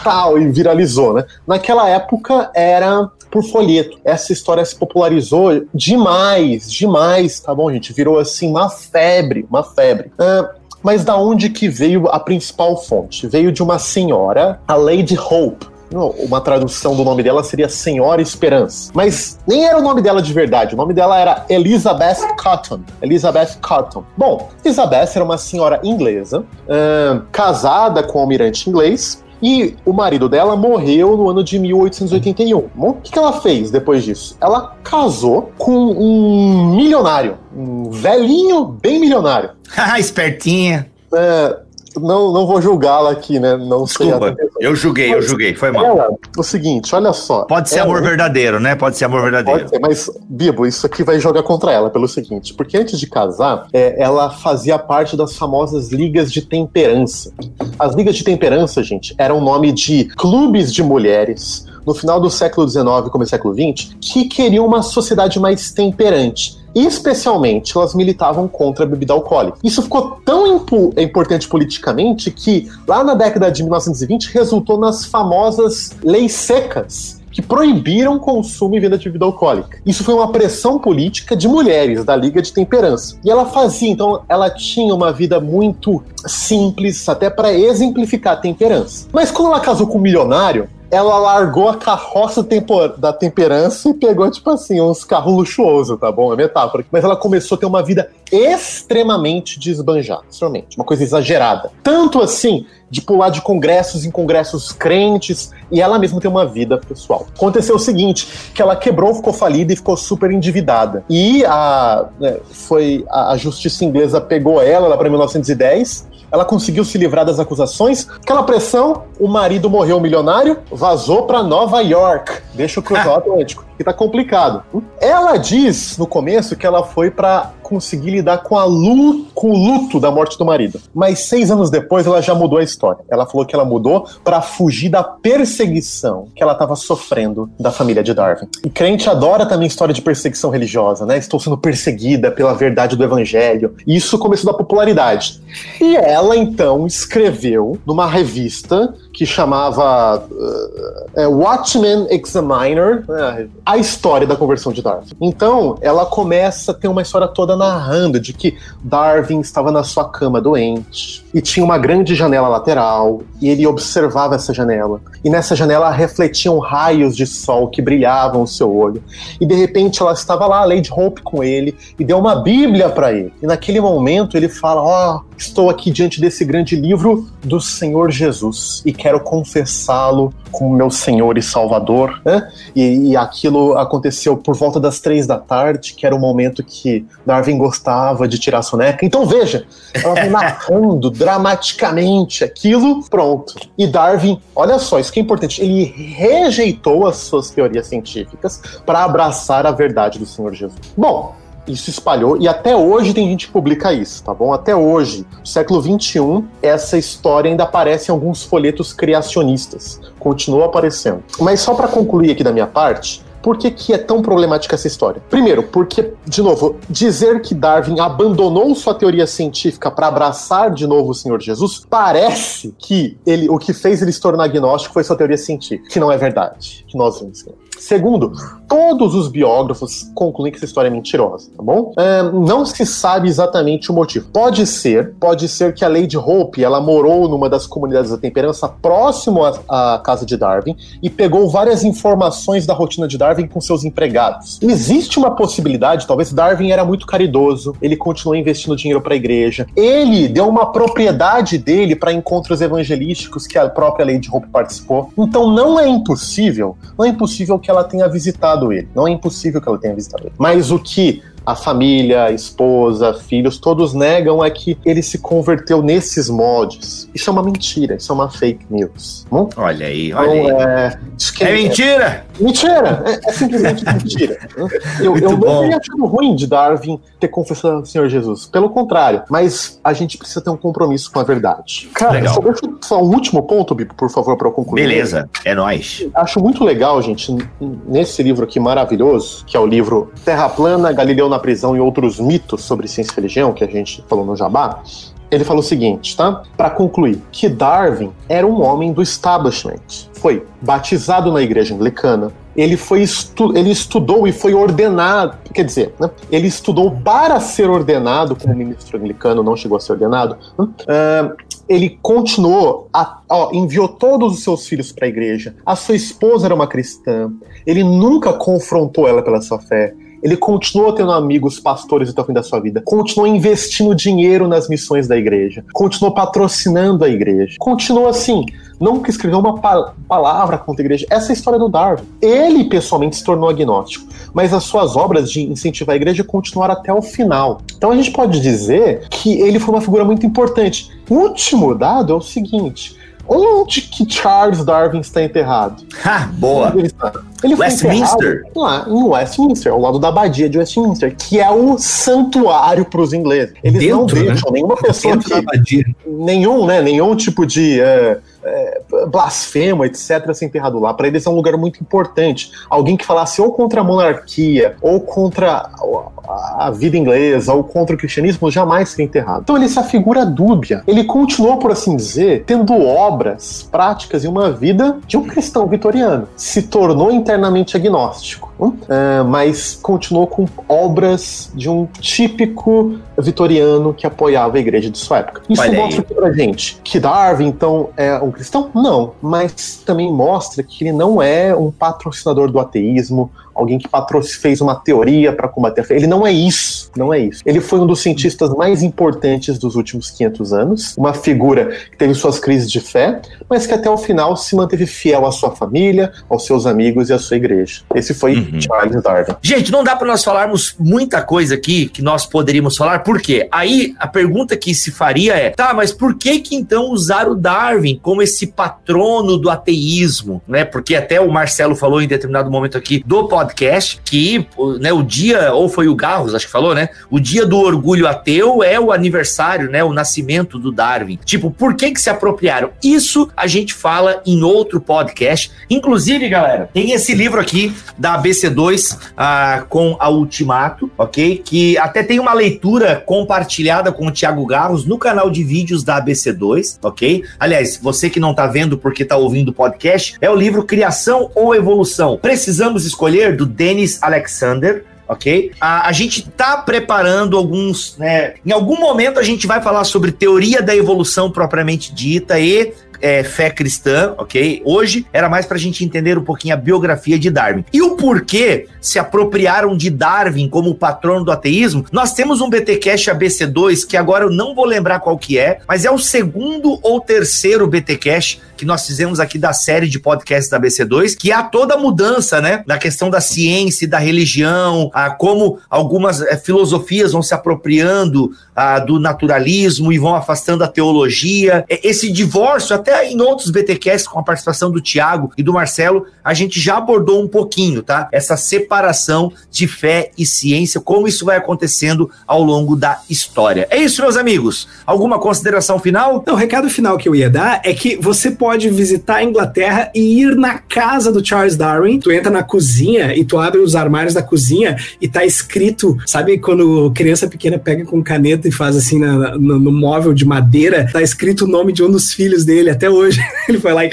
tal, e viralizou, né? Naquela época era por folheto. Essa história se popularizou demais, demais, tá bom, gente? Virou assim uma febre, uma febre. Uh, mas da onde que veio a principal fonte? Veio de uma senhora, a Lady Hope. Uma tradução do nome dela seria Senhora Esperança. Mas nem era o nome dela de verdade. O nome dela era Elizabeth Cotton. Elizabeth Cotton. Bom, Elizabeth era uma senhora inglesa, uh, casada com um almirante inglês, e o marido dela morreu no ano de 1881. Bom, o que ela fez depois disso? Ela casou com um milionário, um velhinho bem milionário. Ah, espertinha. É, não, não vou julgá-la aqui, né? Não Desculpa, eu julguei, eu julguei, foi mal. Ela, o seguinte, olha só. Pode ser ela, amor verdadeiro, né? Pode ser amor verdadeiro. Ser, mas, Bibo, isso aqui vai jogar contra ela pelo seguinte, porque antes de casar, é, ela fazia parte das famosas ligas de temperança. As ligas de temperança, gente, eram nome de clubes de mulheres no final do século XIX e começo do século XX que queriam uma sociedade mais temperante especialmente elas militavam contra a bebida alcoólica. Isso ficou tão importante politicamente que lá na década de 1920 resultou nas famosas leis secas que proibiram consumo e venda de bebida alcoólica. Isso foi uma pressão política de mulheres da Liga de Temperança. E ela fazia, então, ela tinha uma vida muito simples, até para exemplificar a temperança. Mas quando ela casou com um milionário, ela largou a carroça da temperança e pegou, tipo assim, uns carros luxuosos, tá bom? É metáfora. Mas ela começou a ter uma vida extremamente desbanjada, extremamente. Uma coisa exagerada. Tanto assim, de pular de congressos em congressos crentes, e ela mesma tem uma vida pessoal. Aconteceu o seguinte, que ela quebrou, ficou falida e ficou super endividada. E a, né, foi, a, a justiça inglesa pegou ela lá para 1910 ela conseguiu se livrar das acusações. Aquela pressão, o marido morreu milionário, vazou para Nova York. Deixa o cruzar o Atlântico. que tá complicado. Ela diz no começo que ela foi para conseguir lidar com, a luto, com o luto da morte do marido. Mas seis anos depois ela já mudou a história. Ela falou que ela mudou para fugir da perseguição que ela estava sofrendo da família de Darwin. E crente adora também história de perseguição religiosa, né? Estou sendo perseguida pela verdade do evangelho. E isso começou da popularidade. E ela então escreveu numa revista que chamava uh, Watchmen Examiner, né, a história da conversão de Darwin. Então, ela começa a ter uma história toda narrando de que Darwin estava na sua cama doente e tinha uma grande janela lateral e ele observava essa janela. E nessa janela refletiam raios de sol que brilhavam o seu olho. E de repente ela estava lá, a Lady Hope com ele e deu uma Bíblia para ele. E naquele momento ele fala: "Ó, oh, estou aqui diante desse grande livro do Senhor Jesus e quero confessá-lo como meu Senhor e Salvador. Né? E, e, aquilo aconteceu por volta das três da tarde, que era o momento que Darwin gostava de tirar a soneca. Então veja, ela vem narrando dramaticamente aquilo, pronto. E Darwin, olha só, isso que é importante, ele rejeitou as suas teorias científicas para abraçar a verdade do Senhor Jesus. Bom, isso espalhou e até hoje tem gente que publica isso, tá bom? Até hoje, século XXI, essa história ainda aparece em alguns folhetos criacionistas. Continua aparecendo. Mas só para concluir aqui da minha parte, por que, que, é tão problemática essa história? Primeiro, porque, de novo, dizer que Darwin abandonou sua teoria científica para abraçar de novo o Senhor Jesus parece que ele, o que fez ele se tornar agnóstico foi sua teoria científica, que não é verdade, que nós vimos. Segundo, todos os biógrafos concluem que essa história é mentirosa, tá bom? É, não se sabe exatamente o motivo. Pode ser, pode ser que a Lady Hope, ela morou numa das comunidades da temperança próximo à, à casa de Darwin e pegou várias informações da rotina de Darwin com seus empregados. Existe uma possibilidade, talvez Darwin era muito caridoso, ele continuou investindo dinheiro para a igreja. Ele deu uma propriedade dele para encontros evangelísticos que a própria Lady Hope participou. Então não é impossível, não é impossível que ela tenha visitado ele. Não é impossível que ela tenha visitado ele. Mas o que a família, a esposa, filhos, todos negam é que ele se converteu nesses mods. Isso é uma mentira, isso é uma fake news. Hum? Olha aí, olha então, aí. É, é mentira! É, mentira! É, é simplesmente mentira. Eu, eu não teria achado ruim de Darwin ter confessado ao Senhor Jesus. Pelo contrário, mas a gente precisa ter um compromisso com a verdade. Cara, legal. só deixa só um último ponto, Bipo, por favor, para eu concluir. Beleza, é nóis. Acho muito legal, gente, nesse livro aqui maravilhoso, que é o livro Terra Plana, Galileu na prisão e outros mitos sobre ciência e religião, que a gente falou no Jabá, ele falou o seguinte, tá? Para concluir, que Darwin era um homem do establishment. Foi batizado na igreja anglicana. Ele foi estu ele estudou e foi ordenado, quer dizer, né? ele estudou para ser ordenado como ministro anglicano, não chegou a ser ordenado. Uh, ele continuou, a, ó, enviou todos os seus filhos para a igreja. A sua esposa era uma cristã. Ele nunca confrontou ela pela sua fé ele continuou tendo amigos pastores até o fim da sua vida, continuou investindo dinheiro nas missões da igreja, continuou patrocinando a igreja, continuou assim, nunca escreveu uma pa palavra contra a igreja. Essa é a história do Darwin. Ele pessoalmente se tornou agnóstico, mas as suas obras de incentivar a igreja continuaram até o final. Então a gente pode dizer que ele foi uma figura muito importante. O último dado é o seguinte: Onde que Charles Darwin está enterrado? Ha, boa! Ele, ele Westminster? lá em Westminster, ao lado da abadia de Westminster, que é o santuário para os ingleses. Eles Dentro, não deixam né? nenhuma pessoa que, nenhum, né, nenhum tipo de é, blasfemo, etc., ser enterrado lá. Para eles é um lugar muito importante. Alguém que falasse ou contra a monarquia, ou contra a vida inglesa, ou contra o cristianismo, jamais seria enterrado. Então ele é essa figura dúbia. Ele continuou, por assim dizer, tendo obras, práticas e uma vida de um cristão vitoriano. Se tornou internamente agnóstico, uh, mas continuou com obras de um típico vitoriano que apoiava a igreja de sua época. Isso Olha mostra aí. pra gente que Darwin, então, é um cristão? Não, mas também mostra que ele não é um patrocinador do ateísmo, alguém que fez uma teoria para combater a fé. Ele não é isso, não é isso. Ele foi um dos cientistas mais importantes dos últimos 500 anos, uma figura que teve suas crises de fé, mas que até o final se manteve fiel à sua família, aos seus amigos e à sua igreja. Esse foi uhum. Charles Darwin. Gente, não dá para nós falarmos muita coisa aqui que nós poderíamos falar, por quê? Aí a pergunta que se faria é: tá, mas por que que então usar o Darwin como esse patrono do ateísmo, né? Porque até o Marcelo falou em determinado momento aqui do podcast podcast que né, o dia, ou foi o Garros, acho que falou, né? O dia do orgulho ateu é o aniversário, né? O nascimento do Darwin. Tipo, por que que se apropriaram? Isso a gente fala em outro podcast. Inclusive, galera, tem esse livro aqui da ABC2 ah, com a Ultimato, ok? Que até tem uma leitura compartilhada com o Thiago Garros no canal de vídeos da ABC2, ok? Aliás, você que não tá vendo porque tá ouvindo o podcast, é o livro Criação ou Evolução. Precisamos escolher do Dennis Alexander, ok? A, a gente tá preparando alguns, né? Em algum momento a gente vai falar sobre teoria da evolução propriamente dita e é, fé cristã, ok? Hoje era mais para a gente entender um pouquinho a biografia de Darwin. E o porquê se apropriaram de Darwin como patrono do ateísmo? Nós temos um BTcast ABC2 que agora eu não vou lembrar qual que é, mas é o segundo ou terceiro BTcast que nós fizemos aqui da série de podcasts da ABC2, que há toda a mudança, né, da questão da ciência e da religião, a como algumas é, filosofias vão se apropriando a, do naturalismo e vão afastando a teologia. Esse divórcio, até em outros BTcasts, com a participação do Tiago e do Marcelo, a gente já abordou um pouquinho, tá? Essa separação de fé e ciência, como isso vai acontecendo ao longo da história. É isso, meus amigos. Alguma consideração final? Não, o recado final que eu ia dar é que você pode visitar a Inglaterra e ir na casa do Charles Darwin. Tu entra na cozinha e tu abre os armários da cozinha e tá escrito, sabe quando criança pequena pega com caneta e faz assim na, no, no, móvel de madeira, tá escrito o nome de um dos filhos dele até hoje. Ele foi lá e.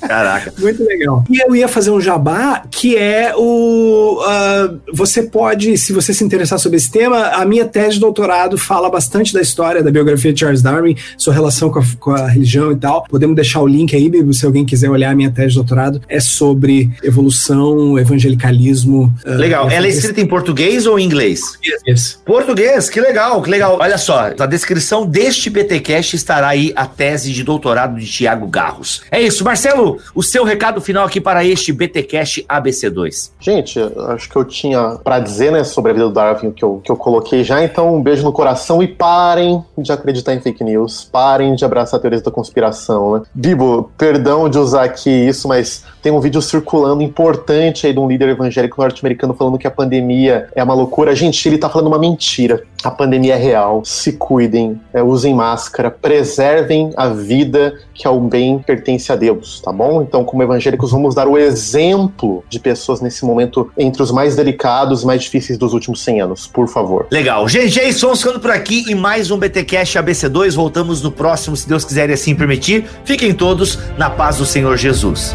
Caraca. Muito legal. E eu ia fazer um jabá que é o. Uh, você pode, se você se interessar sobre esse tema, a minha tese de doutorado fala bastante da história da biografia de Charles Darwin, sua relação com a, com a religião e tal. Podemos deixar o link aí, se alguém quiser olhar a minha tese de doutorado. É sobre evolução, evangelicalismo. Uh, legal. Ela é escrita em português ou em inglês? Português. Português, que legal, que legal. Olha só, na descrição deste BTcast estará aí a tese de doutorado de Tiago Garros. É isso, Marcelo, o seu recado final aqui para este BTcast ABC2. Gente, acho que eu tinha para dizer, né, sobre a vida do Darwin, que eu, que eu coloquei já, então um beijo no coração e parem de acreditar em fake news, parem de abraçar teorias da conspiração, né? Bibo, perdão de usar aqui isso, mas tem um vídeo circulando importante aí de um líder evangélico norte-americano falando que a pandemia é uma loucura. Gente, ele tá falando uma mentira. A pandemia é real. Se cuidem, é, usem máscara, preservem a vida que ao bem pertence a Deus, tá bom? Então, como evangélicos, vamos dar o exemplo de pessoas nesse momento entre os mais delicados, mais difíceis dos últimos 100 anos, por favor. Legal. GG Sons ficando por aqui e mais um BTcast ABC2. Voltamos no próximo, se Deus quiser e assim permitir. Fiquem todos na paz do Senhor Jesus.